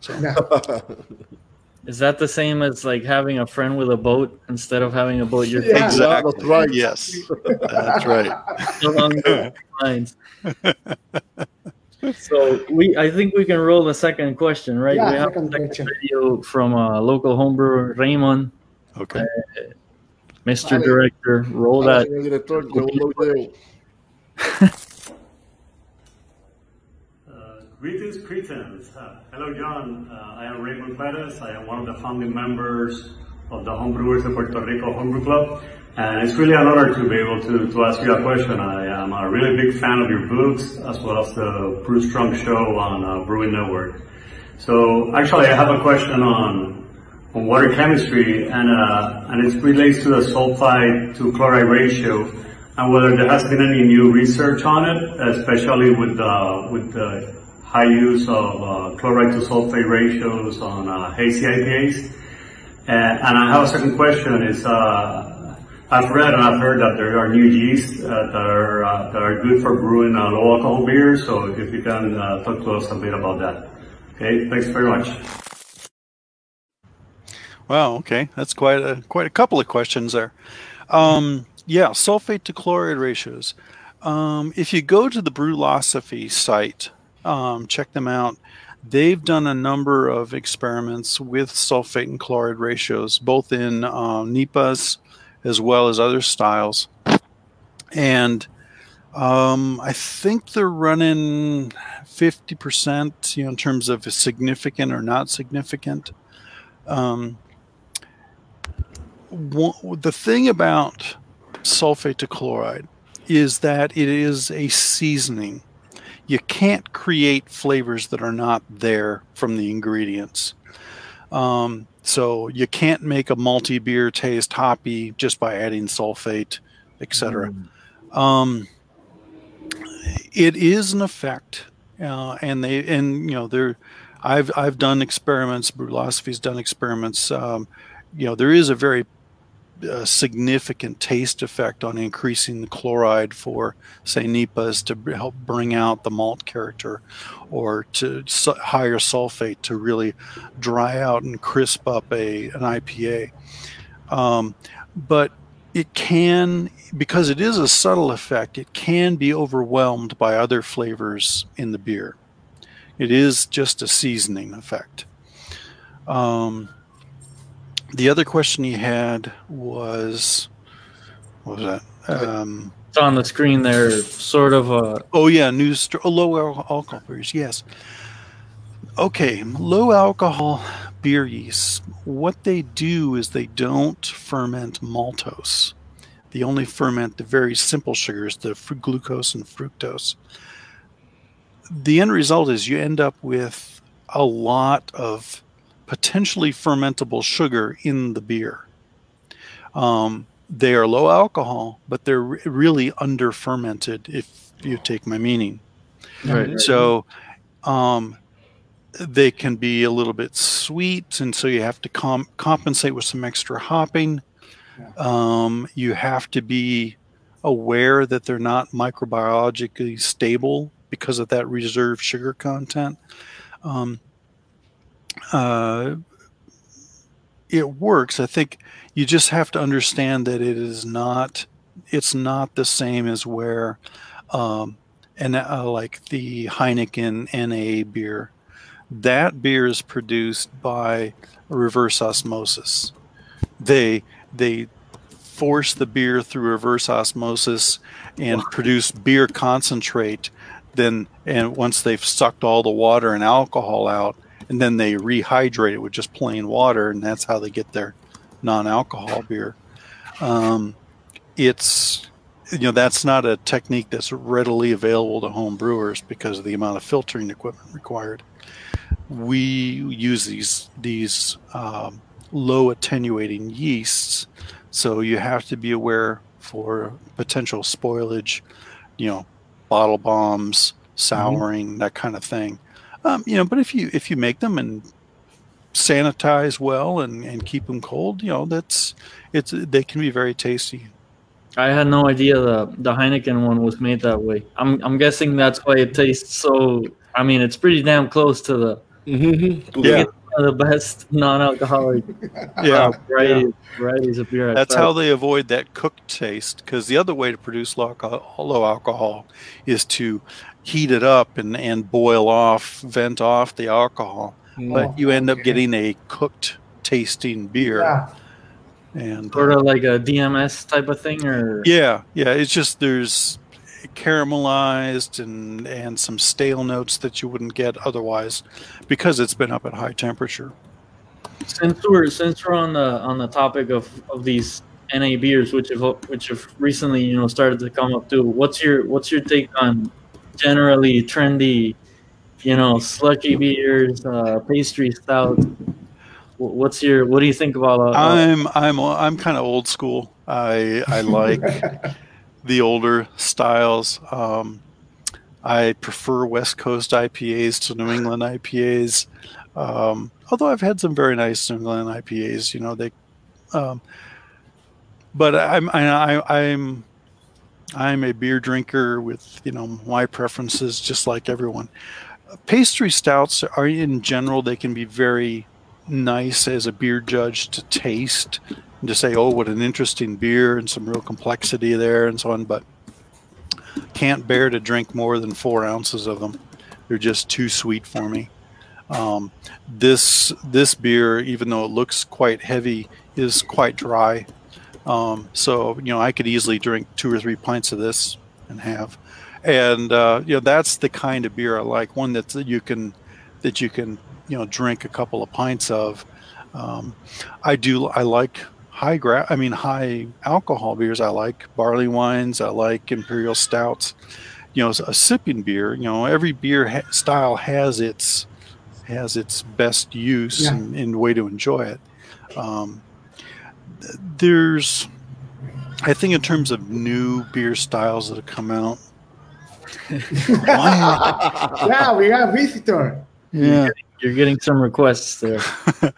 So. Is that the same as like having a friend with a boat instead of having a boat yourself? Yeah. Exactly. That's right. Yes, that's right. Along those lines. so we, I think we can roll the second question, right? Yeah, we have second, second video from a local homebrewer, Raymond. Okay. Uh, Mr. Vale. Director, roll vale, that. Greetings, Cretans. Uh, hello, John. Uh, I am Raymond Perez. I am one of the founding members of the Homebrewers of Puerto Rico Homebrew Club. And it's really an honor to be able to, to ask you a question. I am a really big fan of your books as well as the Brew Strong show on uh, Brewing Network. So actually I have a question on, on water chemistry and, uh, and it relates to the sulfide to chloride ratio and whether there has been any new research on it, especially with, uh, with the high use of uh, chloride to sulfate ratios on uh, hazy IPAs. And, and, I have a second question is, uh, I've read and I've heard that there are new yeasts uh, that are uh, that are good for brewing uh, low alcohol beer. So if you can talk to us a bit about that. Okay, thanks very much. Wow. Okay, that's quite a quite a couple of questions there. Um, yeah, sulfate to chloride ratios. Um, if you go to the Brülosophy site, um, check them out. They've done a number of experiments with sulfate and chloride ratios, both in uh, NEIPAs as well as other styles. And um, I think they're running 50%, you know, in terms of significant or not significant. Um, the thing about sulfate to chloride is that it is a seasoning you can't create flavors that are not there from the ingredients. Um, so you can't make a malty beer taste hoppy just by adding sulfate, etc. Mm. Um, it is an effect, uh, and they and you know there, I've I've done experiments. Brülosophy's done experiments. Um, you know there is a very a significant taste effect on increasing the chloride for, say, NEIPAs to help bring out the malt character, or to su- higher sulfate to really dry out and crisp up a an IPA. Um, but it can, because it is a subtle effect, it can be overwhelmed by other flavors in the beer. It is just a seasoning effect. Um, the other question he had was, what was that? Um, it's on the screen there, sort of a. Oh yeah, new st- oh, low alcohol beers. Yes. Okay, low alcohol beer yeasts. What they do is they don't ferment maltose. They only ferment the very simple sugars, the glucose and fructose. The end result is you end up with a lot of potentially fermentable sugar in the beer. Um, they are low alcohol, but they're really under fermented, if you take my meaning. Right. So um, they can be a little bit sweet, and so you have to com- compensate with some extra hopping. Um, you have to be aware that they're not microbiologically stable because of that reserved sugar content. Um, uh, it works. I think you just have to understand that it is not. It's not the same as where, um, and uh, like the Heineken NA beer, that beer is produced by reverse osmosis. They they force the beer through reverse osmosis and produce beer concentrate. Then and once they've sucked all the water and alcohol out, and then they rehydrate it with just plain water, and that's how they get their non-alcohol beer. Um, it's you know that's not a technique that's readily available to home brewers because of the amount of filtering equipment required. We use these these um, low attenuating yeasts, so you have to be aware for potential spoilage, you know, bottle bombs, souring, mm-hmm. that kind of thing. Um, you know, but if you if you make them and sanitize well and, and keep them cold, you know, that's it's they can be very tasty. I had no idea the the Heineken one was made that way. I'm I'm guessing that's why it tastes so. I mean, it's pretty damn close to the Mm-hmm. Yeah. the best non-alcoholic Yeah, uh, varieties, varieties of beer. I've That's tried. how they avoid that cooked taste. Because the other way to produce low alcohol, low alcohol is to heat it up and, and boil off, vent off the alcohol. But mm. you end up getting a cooked tasting beer. Yeah. And sort uh, of like a DMS type of thing, or yeah, yeah, it's just there's caramelized and and some stale notes that you wouldn't get otherwise because it's been up at high temperature. since we're since we're on the on the topic of of these NA beers, which have which have recently you know started to come up too. What's your what's your take on generally trendy, you know, slushy beers, uh, pastry stouts? What's your what do you think about? Uh, I'm I'm I'm kind of old school. I I like the older styles. Um, I prefer West Coast IPAs to New England IPAs. Um, although I've had some very nice New England IPAs, you know they. Um, but I'm I, I, I'm I'm a beer drinker with you know my preferences, just like everyone. Pastry stouts are in general they can be very nice as a beer judge to taste and to say, oh, what an interesting beer and some real complexity there and so on, but can't bear to drink more than four ounces of them. They're just too sweet for me. Um, this this beer, even though it looks quite heavy, is quite dry. Um, so you know, I could easily drink two or three pints of this and have, and uh, you know, that's the kind of beer I like. One that you can that you can you know drink a couple of pints of. Um, I do. I like high gra- I mean high alcohol beers. I like barley wines. I like imperial stouts. You know, a sipping beer. You know, every beer ha- style has its has its best use Yeah. and, and way to enjoy it. Um, there's, I think, in terms of new beer styles that have come out. yeah, we got a visitor. Yeah. you're getting some requests there.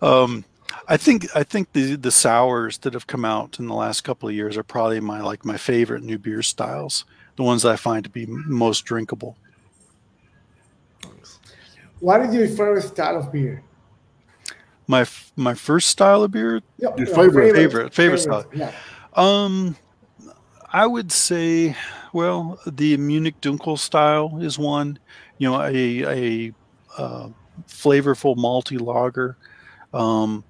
Um, I think I think the the sours that have come out in the last couple of years are probably my like my favorite new beer styles. The ones I find to be most drinkable. What is your favorite style of beer? My my first style of beer, Yeah, Your yeah, favorite- favorite- favorite style. Yeah. um, I would say, well, the Munich Dunkel style is one. You know, a a uh, flavorful malty lager. Um,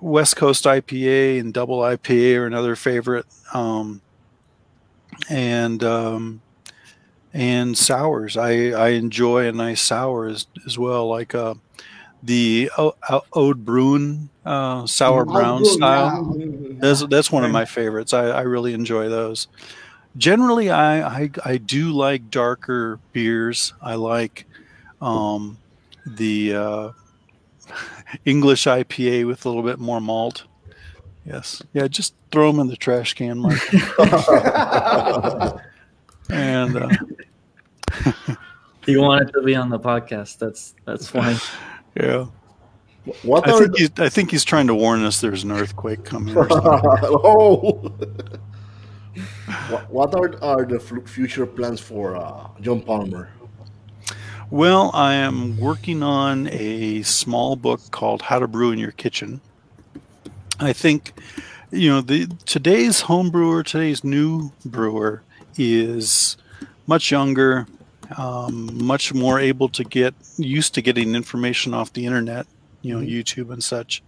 West Coast IPA and double IPA are another favorite. Um, and um, and sours. I, I enjoy a nice sour as, as well, like uh, the O- O- Oud Bruin uh, sour Oh, brown good, style. yeah. That's that's one of my favorites. I, I really enjoy those. Generally, I, I I do like darker beers. I like um, the uh, English IPA with a little bit more malt. Yes, yeah. Just throw them in the trash can, Mike. and uh, You wanted to be on the podcast. That's that's fine. Yeah, What I think he's I think he's trying to warn us. There's an earthquake coming. Oh. what, are, are the future plans for uh, John Palmer? Well, I am working on a small book called How to Brew in Your Kitchen. I think, you know, the today's home brewer, today's new brewer is much younger, um, much more able to get used to getting information off the internet, you know, YouTube and such.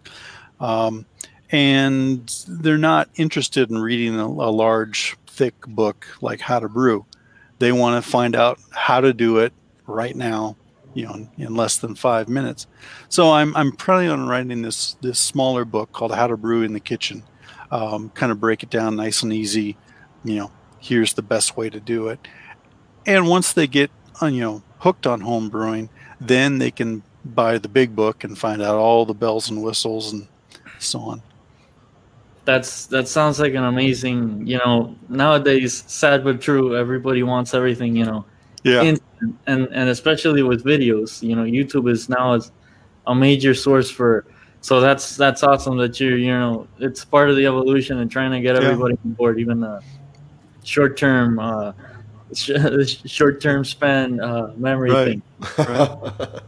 Um, and they're not interested in reading a, a large, thick book like How to Brew. They want to find out how to do it right now, you know, in, in less than five minutes. So I'm I'm planning on writing this this smaller book called How to Brew in the Kitchen. Um, kind of break it down nice and easy. You know, here's the best way to do it. And once they get uh, you know hooked on home brewing, then they can buy the big book and find out all the bells and whistles and so on. That's that sounds like an amazing. You know, nowadays, sad but true. Everybody wants everything. You know, Yeah. instant, and and especially with videos. You know, YouTube is now as a major source for. So that's that's awesome that you you know it's part of the evolution and trying to get Yeah. everybody on board, even the short term uh, short term span uh, memory Right. thing.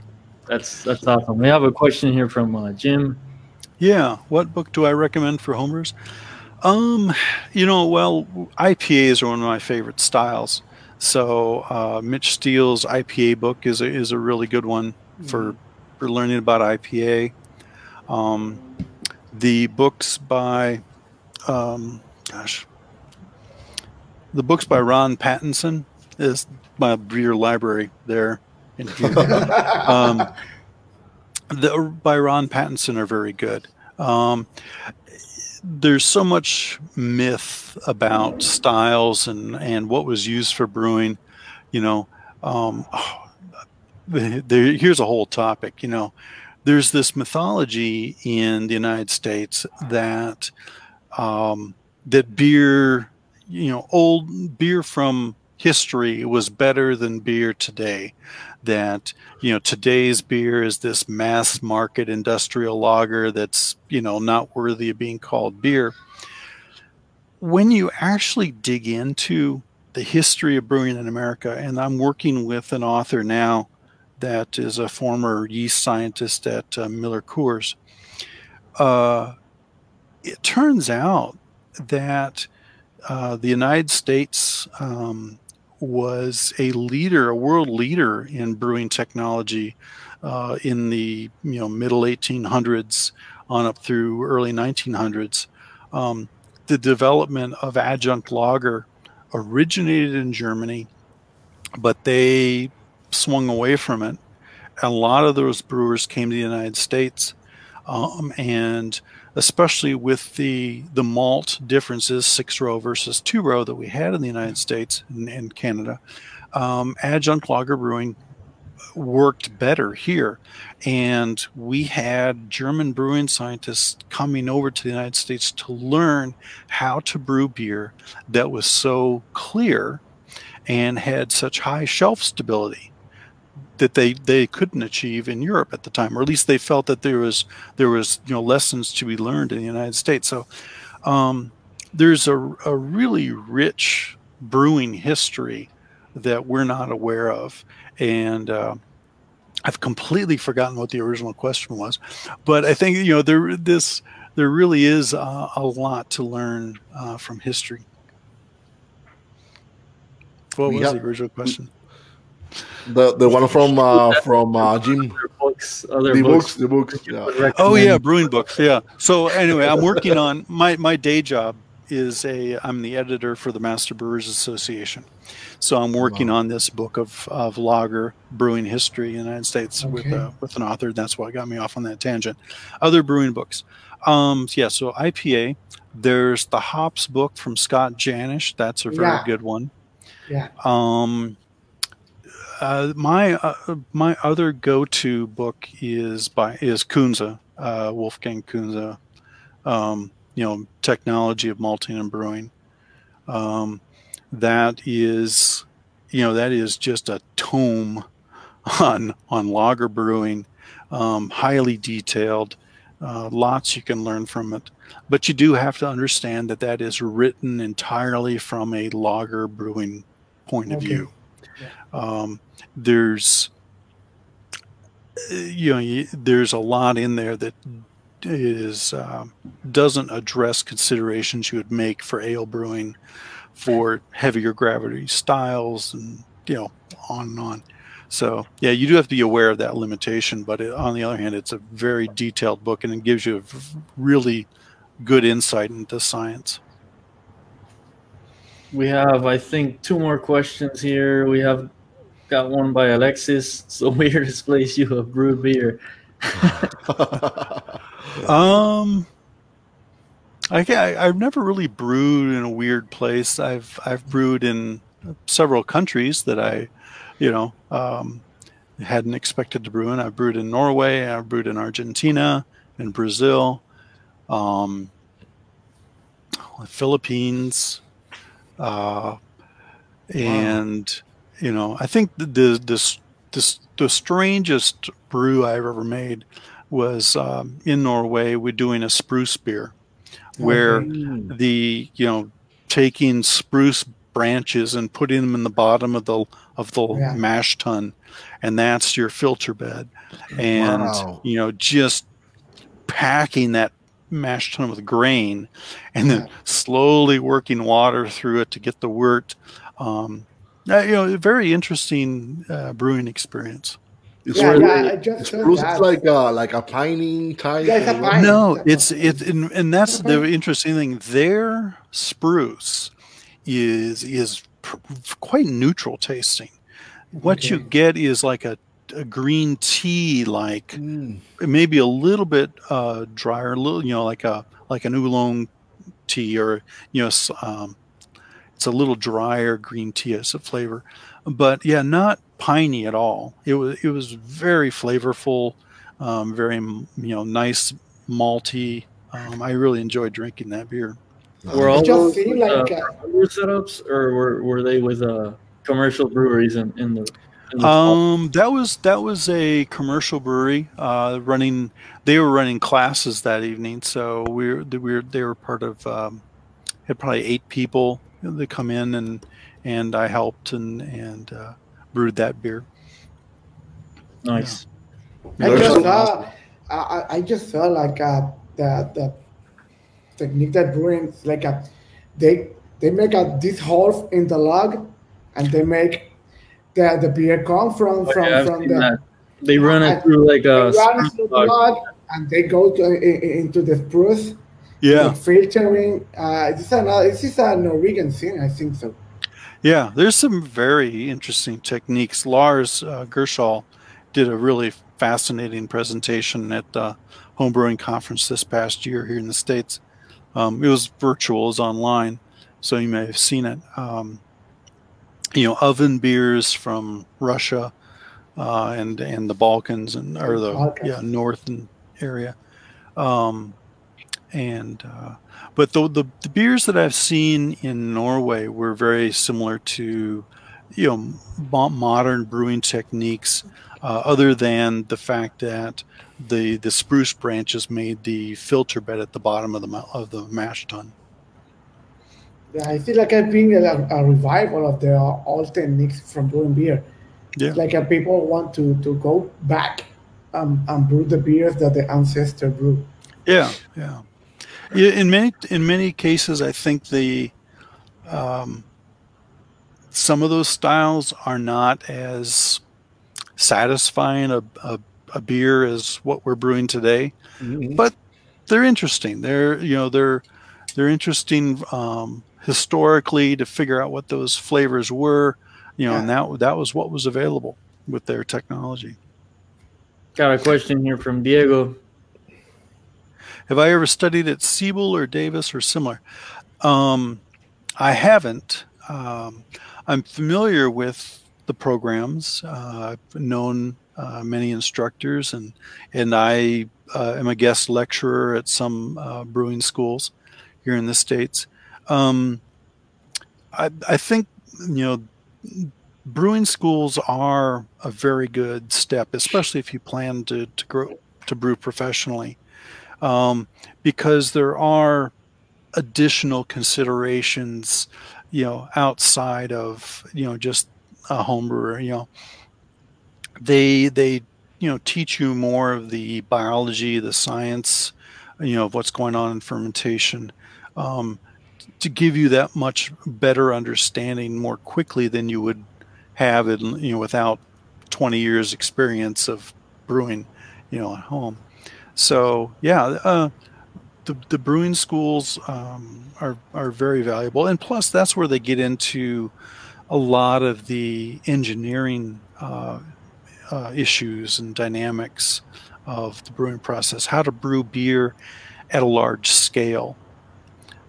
That's that's awesome. We have a question here from uh, Jim. Yeah. What book do I recommend for homers? Um, you know, well, IPAs are one of my favorite styles. So uh, Mitch Steele's IPA book is a, is a really good one for for learning about IPA. Um, the books by, um, gosh, the books by Ron Pattinson is my beer library there in um, the by Ron Pattinson are very good. Um, there's so much myth about styles and and what was used for brewing. You know, um, there, here's a whole topic. You know, there's this mythology in the United States that um, that beer, you know, old beer from history was better than beer today. That you know today's beer is this mass market industrial lager that's you know not worthy of being called beer. When you actually dig into the history of brewing in America, and I'm working with an author now that is a former yeast scientist at uh, Miller Coors. Uh, it turns out that uh, the United States um, was a leader, a world leader in brewing technology uh, in the you know middle 1800s on up through early 1900s. Um, the development of adjunct lager originated in Germany, but they swung away from it. A lot of those brewers came to the United States, um, and especially with the the malt differences, six row versus two row that we had in the United States and, and Canada, um, adjunct lager brewing worked better here. And we had German brewing scientists coming over to the United States to learn how to brew beer that was so clear and had such high shelf stability that they they couldn't achieve in Europe at the time, or at least they felt that there was there was you know lessons to be learned in the United States. So um, there's a, a really rich brewing history that we're not aware of, and uh, I've completely forgotten what the original question was, but I think you know there this there really is uh, a lot to learn uh, from history. What was Yeah. the original question? The the one from uh, from uh, Jim. Other books, other The books. books, the books. Yeah. Oh yeah, brewing books. Yeah. So anyway, I'm working on my my day job is a I'm the editor for the Master Brewers Association. So I'm working on this book of, of lager brewing history in the United States with Okay. uh, with an author. That's why got me off on that tangent. Other brewing books. Um, yeah. So IPA. There's the hops book from Scott Janish. That's a very Yeah. good one. Yeah. Um, uh, my uh, my other go-to book is by is Kunze, uh, Wolfgang Kunze. Um, you know, technology of malting and brewing. Um, that is, you know, that is just a tome on on lager brewing, um, highly detailed. Uh, lots you can learn from it, but you do have to understand that that is written entirely from a lager brewing point of view. Um, there's, uh, you know, there's a lot in there that is um, doesn't address considerations you would make for ale brewing, for heavier gravity styles, and you know, on and on. So yeah, you do have to be aware of that limitation. But it, on the other hand, it's a very detailed book, and it gives you a really good insight into science. We have, I think, two more questions here. We have got one by Alexis. So weirdest place you have brewed beer. Um, I, ca- I've never really brewed in a weird place. I've I've brewed in several countries that I, you know, um, hadn't expected to brew in. I've brewed in Norway. I've brewed in Argentina, in Brazil, um, Philippines, uh, and you know, I think the, the this this the strangest brew I've ever made was um, in Norway. We're doing a spruce beer, where Okay. the you know taking spruce branches and putting them in the bottom of the of the Yeah. mash tun, and that's your filter bed, and Wow. you know just packing that mash tun with grain, and then slowly working water through it to get the wort. Um, uh, you know, a very interesting uh, brewing experience. It's Yeah, really- yeah, I just it's heard spruce that. is like a like a pining type. Yeah, it's a pine. No, it's it, and, and that's the interesting thing. Their spruce is is pr- quite neutral tasting. What you get is like a, a green tea, like Mm. maybe a little bit uh, drier, a little you know, like a like an oolong tea, or you know, um, it's a little drier green tea as a flavor, but yeah, not piney at all. It was it was very flavorful, um, very you know nice malty. Um, I really enjoyed drinking that beer. Were all those see like uh, uh, brewer setups, or were, were they with uh, commercial breweries in, in the? In the Um, that was that was a commercial brewery uh, running. They were running classes that evening, so we were, they were they were part of. Um, had probably eight people that come in and and I helped and and uh, brewed that beer. nice. I just some- saw, I, I- I just saw like uh, the the technique that brewing like a, they they make a this hole in the log, and they make the the beer come from from Oh, yeah, from the that. They run it through like they a run through the log. log, and they go to i- i- into the spruce. Yeah, filtering. Uh, this is another. This is a Norwegian thing, I think so. yeah. There's some very interesting techniques. Lars uh, Garshol did a really fascinating presentation at the homebrewing conference this past year here in the states. Um, it was virtual, it was online, so you may have seen it. Um, you know, oven beers from Russia uh, and and the Balkans and or the Balkans. yeah northern area. Um, and uh, but the, the the beers that I've seen in Norway were very similar to you know modern brewing techniques, uh, other than the fact that the the spruce branches made the filter bed at the bottom of the of the mash tun. Yeah, I feel like I've been a, a revival of the old techniques from brewing beer. Yeah. It's like uh, people want to to go back um, and brew the beers that the ancestor brewed. Yeah, yeah. Yeah, in many in many cases, I think the um, some of those styles are not as satisfying a, a, a beer as what we're brewing today, Mhm. but they're interesting. They're you know they're they're interesting um, historically to figure out what those flavors were, you know, and that that was what was available with their technology. Got a question here from Diego. Have I ever studied at Siebel or Davis or similar? Um, I haven't. Um, I'm familiar with the programs. Uh, I've known uh, many instructors, and and I uh, am a guest lecturer at some uh, brewing schools here in the states. Um, I, I think you know brewing schools are a very good step, especially if you plan to to grow to brew professionally um, because there are additional considerations, you know, outside of you know just a home brewer. You know, they they you know teach you more of the biology, the science, you know, of what's going on in fermentation. Um, to give you that much better understanding more quickly than you would have it, you know, without 20 years experience of brewing, you know, at home. So yeah, uh, the the brewing schools um, are are very valuable, and plus that's where they get into a lot of the engineering uh, uh, issues and dynamics of the brewing process. How to brew beer at a large scale.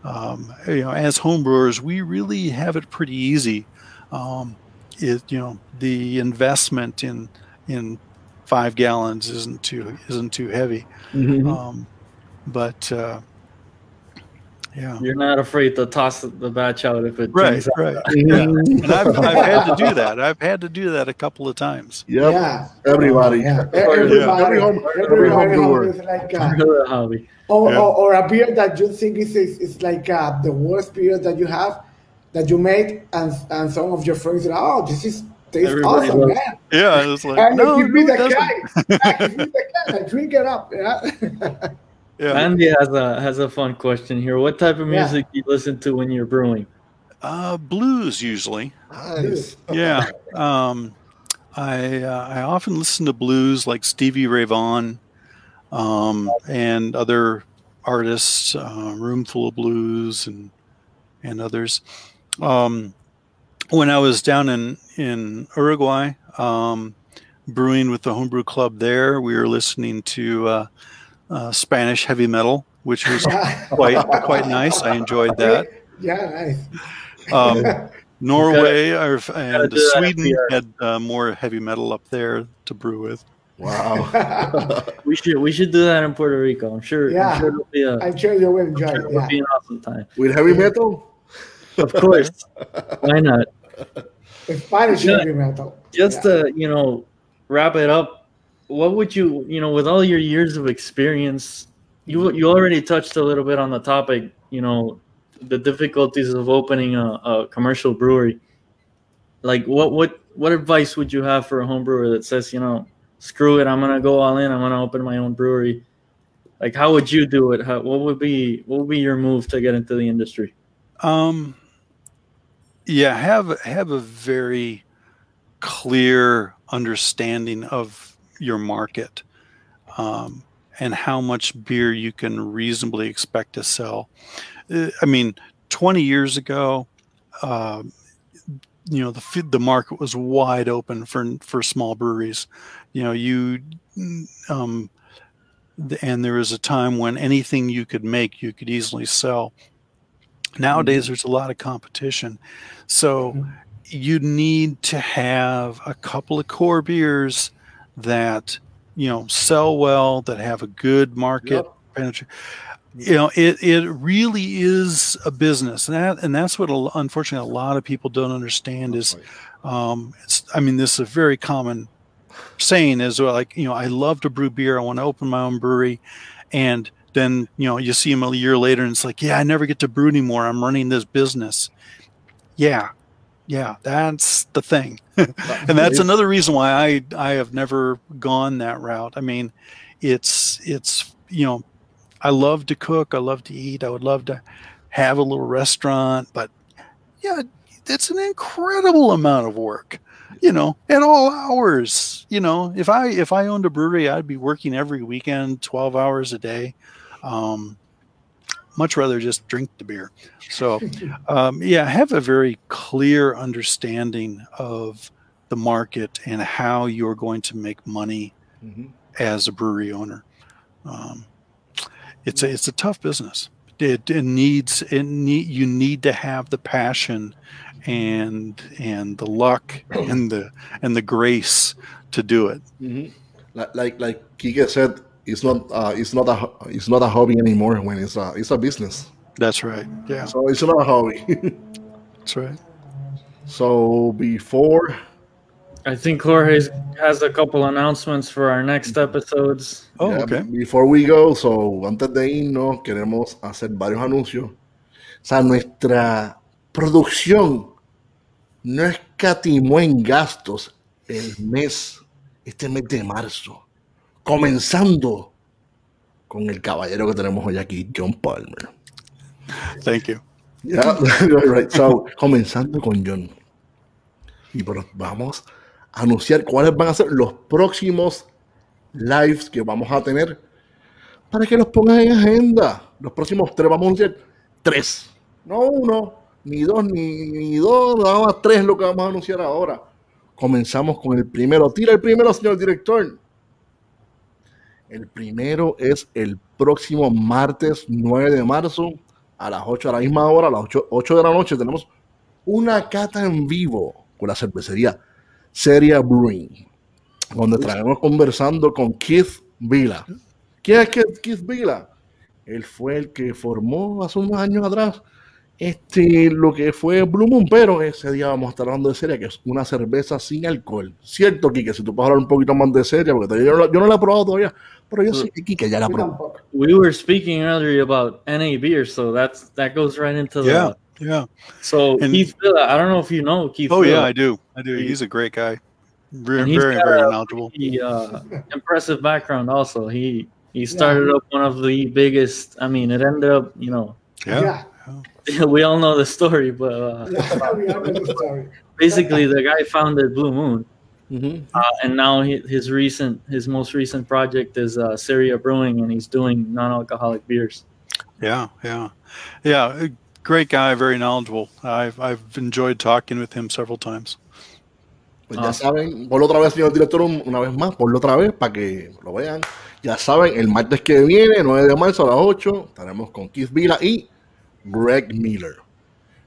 Um, you know, as home brewers, we really have it pretty easy. Um, it you know the investment in in five gallons isn't too isn't too heavy. Mhm. Um, but uh, Yeah. You're not afraid to toss the batch out if it Right, right. Yeah. And I've, I've had to do that. I've had to do that a couple of times. Yep. Yeah. Everybody. Yeah. Every, Everybody, every home, every everybody home brewer. is like, Part uh, of the hobby. or, Yeah. or, or a beer that you think is, is, is like uh, the worst beer that you have, that you made, and and some of your friends are, oh, this is tastes Everybody awesome, loves- man. Yeah, it's like And no, give me no, it the doesn't. guy. Yeah, give me the guy. I drink it up. Yeah. Yeah. Andy has a has a fun question here. What type of Yeah. music do you listen to when you're brewing? Uh, blues usually. Nice. Yeah. Um, I uh, I often listen to blues like Stevie Ray Vaughan, um, and other artists, uh, Roomful of Blues and and others. Um, when I was down in in Uruguay, um, brewing with the homebrew club there, we were listening to uh, Spanish heavy metal, which was quite quite nice. I enjoyed that. Yeah, nice. Um, Norway gotta and Sweden had uh, more heavy metal up there to brew with. Wow. We should we should do that in Puerto Rico. I'm sure. Yeah. I'm sure it'll be a, I'm sure you will enjoy sure it. it'll Yeah. be an awesome time. With heavy metal? Of course. Why not? Spanish heavy metal. Just Yeah. to you know wrap it up. What would you you know with all your years of experience? You you already touched a little bit on the topic. You know the difficulties of opening a, a commercial brewery. Like what what what advice would you have for a home brewer that says you know screw it I'm gonna go all in I'm gonna open my own brewery. Like how would you do it? How, what would be what would be your move to get into the industry? Um, yeah, have have a very clear understanding of your market um, and how much beer you can reasonably expect to sell. Uh, I mean, 20 years ago, um, you know, the the market was wide open for for small breweries. You know, you um, and there was a time when anything you could make, you could easily sell. Nowadays, there's a lot of competition, so you need to have a couple of core beers that you know sell well, that have a good market Yep. penetration. You know, it it really is a business, and that and that's what a, unfortunately a lot of people don't understand is, um, it's. I mean, this is a very common saying is well, like you know I love to brew beer. I want to open my own brewery, and then you know you see them a year later and it's like yeah I never get to brew anymore. I'm running this business. Yeah, yeah, that's the thing, and that's another reason why I I have never gone that route. I mean, it's it's you know I love to cook. I love to eat. I would love to have a little restaurant, but yeah, it's an incredible amount of work you know at all hours you know if i if i owned a brewery i'd be working every weekend 12 hours a day um much rather just drink the beer so um, yeah have a very clear understanding of the market and how you're going to make money Mhm. as a brewery owner um, it's a it's a tough business it, it needs it need you need to have the passion and and the luck and the and the grace to do it Mhm. Like like like Kike said, it's not uh, it's not a it's not a hobby anymore when it's a it's a business. that's right yeah So it's not a hobby. that's right so before I think Jorge has a couple announcements for our next episodes. oh yeah, okay before we go, so antes de irnos queremos hacer varios anuncios. O sea, nuestra producción no escatimó en gastos el mes, este mes de marzo, comenzando con el caballero que tenemos hoy aquí, John Palmer. thank you Yeah, right. So, comenzando con John. Y pero vamos a anunciar cuáles van a ser los próximos lives que vamos a tener para que los pongan en agenda. Los próximos tres, vamos a anunciar tres. No uno, ni dos, ni, ni dos, nada más tres lo que vamos a anunciar ahora. Comenzamos con el primero. Tira el primero, señor director. El primero es el próximo martes 9 de marzo a las 8 a la misma hora, a las 8, 8 de la noche, tenemos una cata en vivo con la cervecería Seria Brewing, donde estaremos conversando con Keith Vila. ¿Quién es Keith, Keith Vila? Él fue el que formó hace unos años atrás este, lo que fue Blue Moon, pero ese día vamos a estar hablando de serie, que es una cerveza sin alcohol. Cierto, Kike, si tú puedes hablar un poquito más de serie, porque yo no, yo no la he probado todavía, pero yo sé que Kike ya la probó. We were speaking earlier about NA beer, so that's that goes right into the Yeah, yeah. So And- Keith Villa, I don't know if you know Keith. Oh yeah, Villa. I do. I do. He's a great guy. Very, And he's very, got very knowledgeable. He, uh, impressive background also. He he started up one of the biggest. I mean, it ended up, you know, Yeah. Yeah. we all know the story, but uh, Yeah, we all know the story. basically the guy founded Blue Moon, Ujú. uh, and now he, his recent, his most recent project is uh, Ceria Brewing, and he's doing non-alcoholic beers. Yeah, yeah, yeah. Great guy, very knowledgeable. I've I've enjoyed talking with him several times. Pues ya saben, ponlo otra vez, señor director, una vez más, ponlo otra vez para que lo vean. Ya saben, el martes que viene, 9 de marzo a las 8, estaremos con Keith Villa y Greg Miller.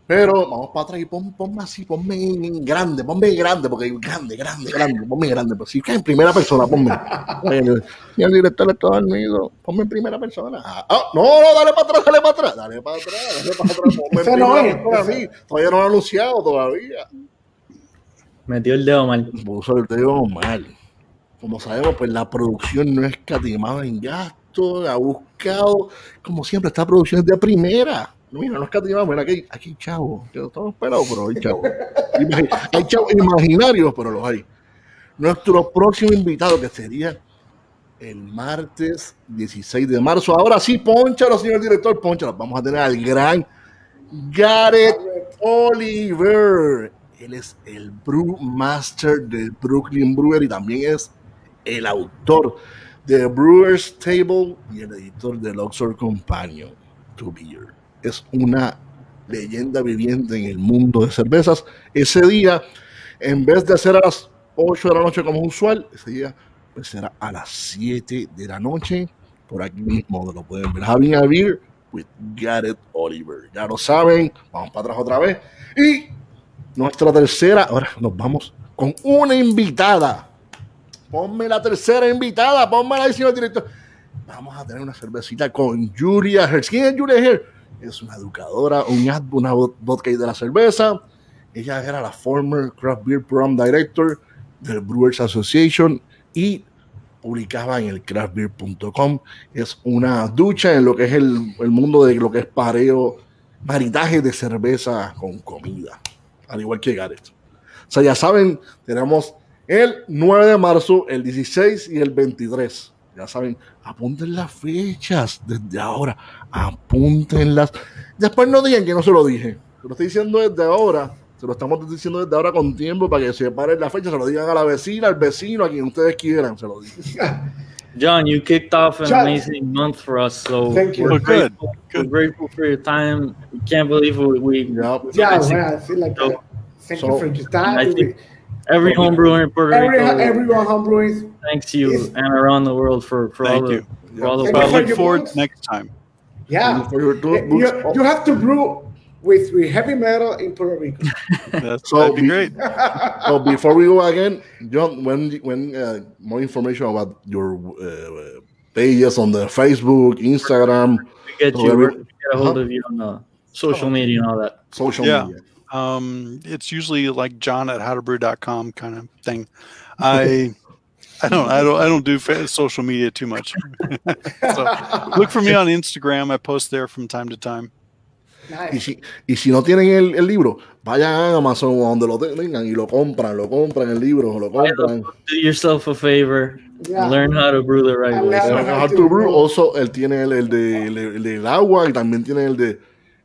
Pero vamos para atrás y pon, ponme así, ponme en, grande, ponme en grande, porque grande, grande, grande, ponme en grande. Pues si que en primera persona, ponme. Oye, Señor director, está dormido, ponme en primera persona. Ah, ah, no, no, dale para atrás, dale para atrás, dale para atrás, dale para atrás, ponme en no es. Todavía no lo he anunciado, todavía Metió el dedo mal. puso el dedo mal. Como sabemos, pues la producción no es escatimada en gastos, ha buscado, como siempre, esta producción es de primera. Mira, no es escatimada, mira, aquí, aquí hay chavos, que estamos pelados, pero hay chavos. Hay chavos imaginarios, pero los hay. Nuestro próximo invitado, que sería el martes 16 de marzo. Ahora sí, ponchalo, señor director, ponchalo. Vamos a tener al gran Gareth Oliver. Él es el Brew Master del Brooklyn Brewer y también es el autor de Brewer's Table y el editor del Oxford Companion to Beer. Es una leyenda viviente en el mundo de cervezas. Ese día, en vez de hacer a las 8 de la noche como usual, ese día pues será a las 7 de la noche. Por aquí mismo lo pueden ver. Having a beer with Gareth Oliver. Ya lo saben, vamos para atrás otra vez. Y nuestra tercera, ahora nos vamos con una invitada. Ponme la tercera invitada, ponme ahí, señor director. Vamos a tener una cervecita con Julia Hertz. ¿Quién es Julia Hertz? Es una educadora, un una vodka de la cerveza. Ella era la former Craft Beer Program Director del Brewers Association y publicaba en el craftbeer.com. Es una ducha en lo que es el, el mundo de lo que es pareo, maritaje de cerveza con comida, al igual que Gareth. O sea, ya saben, tenemos el 9 de marzo, el 16 y el 23. Ya saben, apunten las fechas desde ahora, apúntenlas. Después no digan que no se lo dije. Se lo estoy diciendo desde ahora. Se lo estamos diciendo desde ahora con tiempo para que se paren la fecha. Se lo digan a la vecina, al vecino, a quien ustedes quieran. Se lo digo. John, you kicked off an John. amazing month for us, so Thank you. we're good, grateful. good. We're grateful for your time. We can't believe we, we Yep. Yeah, man, I feel like that. Thank So, you for your time. I think every home brewer in Puerto Every, Rico everyone homebrewing. thanks you is- and around the world for, for all Thank the you. for all the Thank So I you for look forward books. to next time. Yeah. For your two You, you have to brew with, with heavy metal in Puerto Rico. That's, So that'd be be- great. so before we go again, John, when when uh, more information about your uh, pages on the Facebook, Instagram, we get So you every- we get a hold of you on the social media and all that. social Yeah. media. Um, it's usually like John at howtobrew.com kind of thing. I I don't I don't I don't do social media too much. so look for me on Instagram. I post there from time to time. Y Nice. si, y si no tienen el, el libro, vayan a Amazon o a donde lo tengan y lo compran, lo compran el libro, lo compran. Do yourself a favor. Yeah. Learn how to brew the right way. learn How to Brew, also, él tiene el, el de, el, el del agua y también tiene el de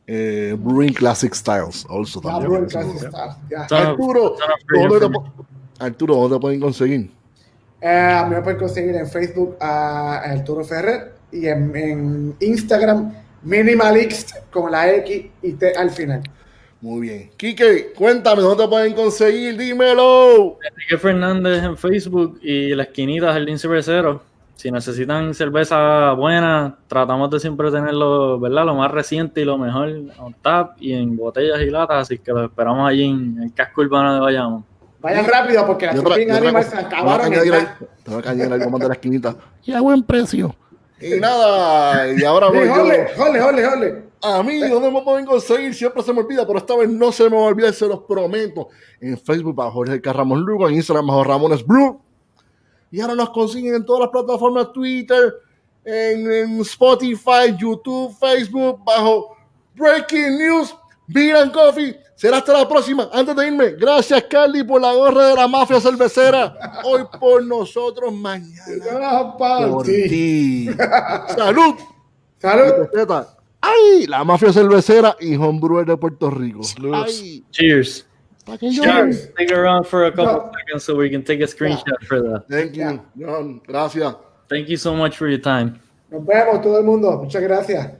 eh, Brewing Classic Styles. Also, Yeah, también. brewing classic. Yeah. Arturo, ¿dónde Arturo, ¿dónde pueden conseguir? Eh, me pueden conseguir en Facebook a Arturo Ferrer y en, en Instagram Minimalist con la X y T al final. Muy bien. Quique, cuéntame, ¿dónde te pueden conseguir? Dímelo. Enrique Fernández en Facebook y la esquinita Jardín Cervecero. Si necesitan cerveza buena, tratamos de siempre tenerlo, ¿verdad? Lo más reciente y lo mejor on tap y en botellas y latas, así que lo esperamos allí en el casco urbano de Bayamón. Vayan rápido porque las Animals cosa, se te voy a acabaron. te voy a añadir algo más de la esquinita. Y a buen precio. Y nada, y ahora voy yo. jole, jole, jole, jole. A mí, ¿dónde me pueden conseguir? Siempre se me olvida, pero esta vez no se me va a olvidar, se los prometo. En Facebook bajo Jorge Carramos Lugo, en Instagram bajo Ramones Blue. Y ahora nos consiguen en todas las plataformas, Twitter, en, en Spotify, YouTube, Facebook, bajo Breaking News, Beer and Coffee. Será hasta la próxima. Antes de irme, gracias Carly por la gorra de la mafia cervecera. Hoy por nosotros, mañana Ah, por ti. ti. Salud. Salud. ¡Ay! La mafia cervecera y homebrewer de Puerto Rico. Saludos. ¡Ay! Cheers. ¿Para qué. Stick around for a couple No. seconds so we can take a screenshot for the. Thank you, John. Um, gracias. Thank you so much for your time. Nos vemos todo el mundo. Muchas gracias.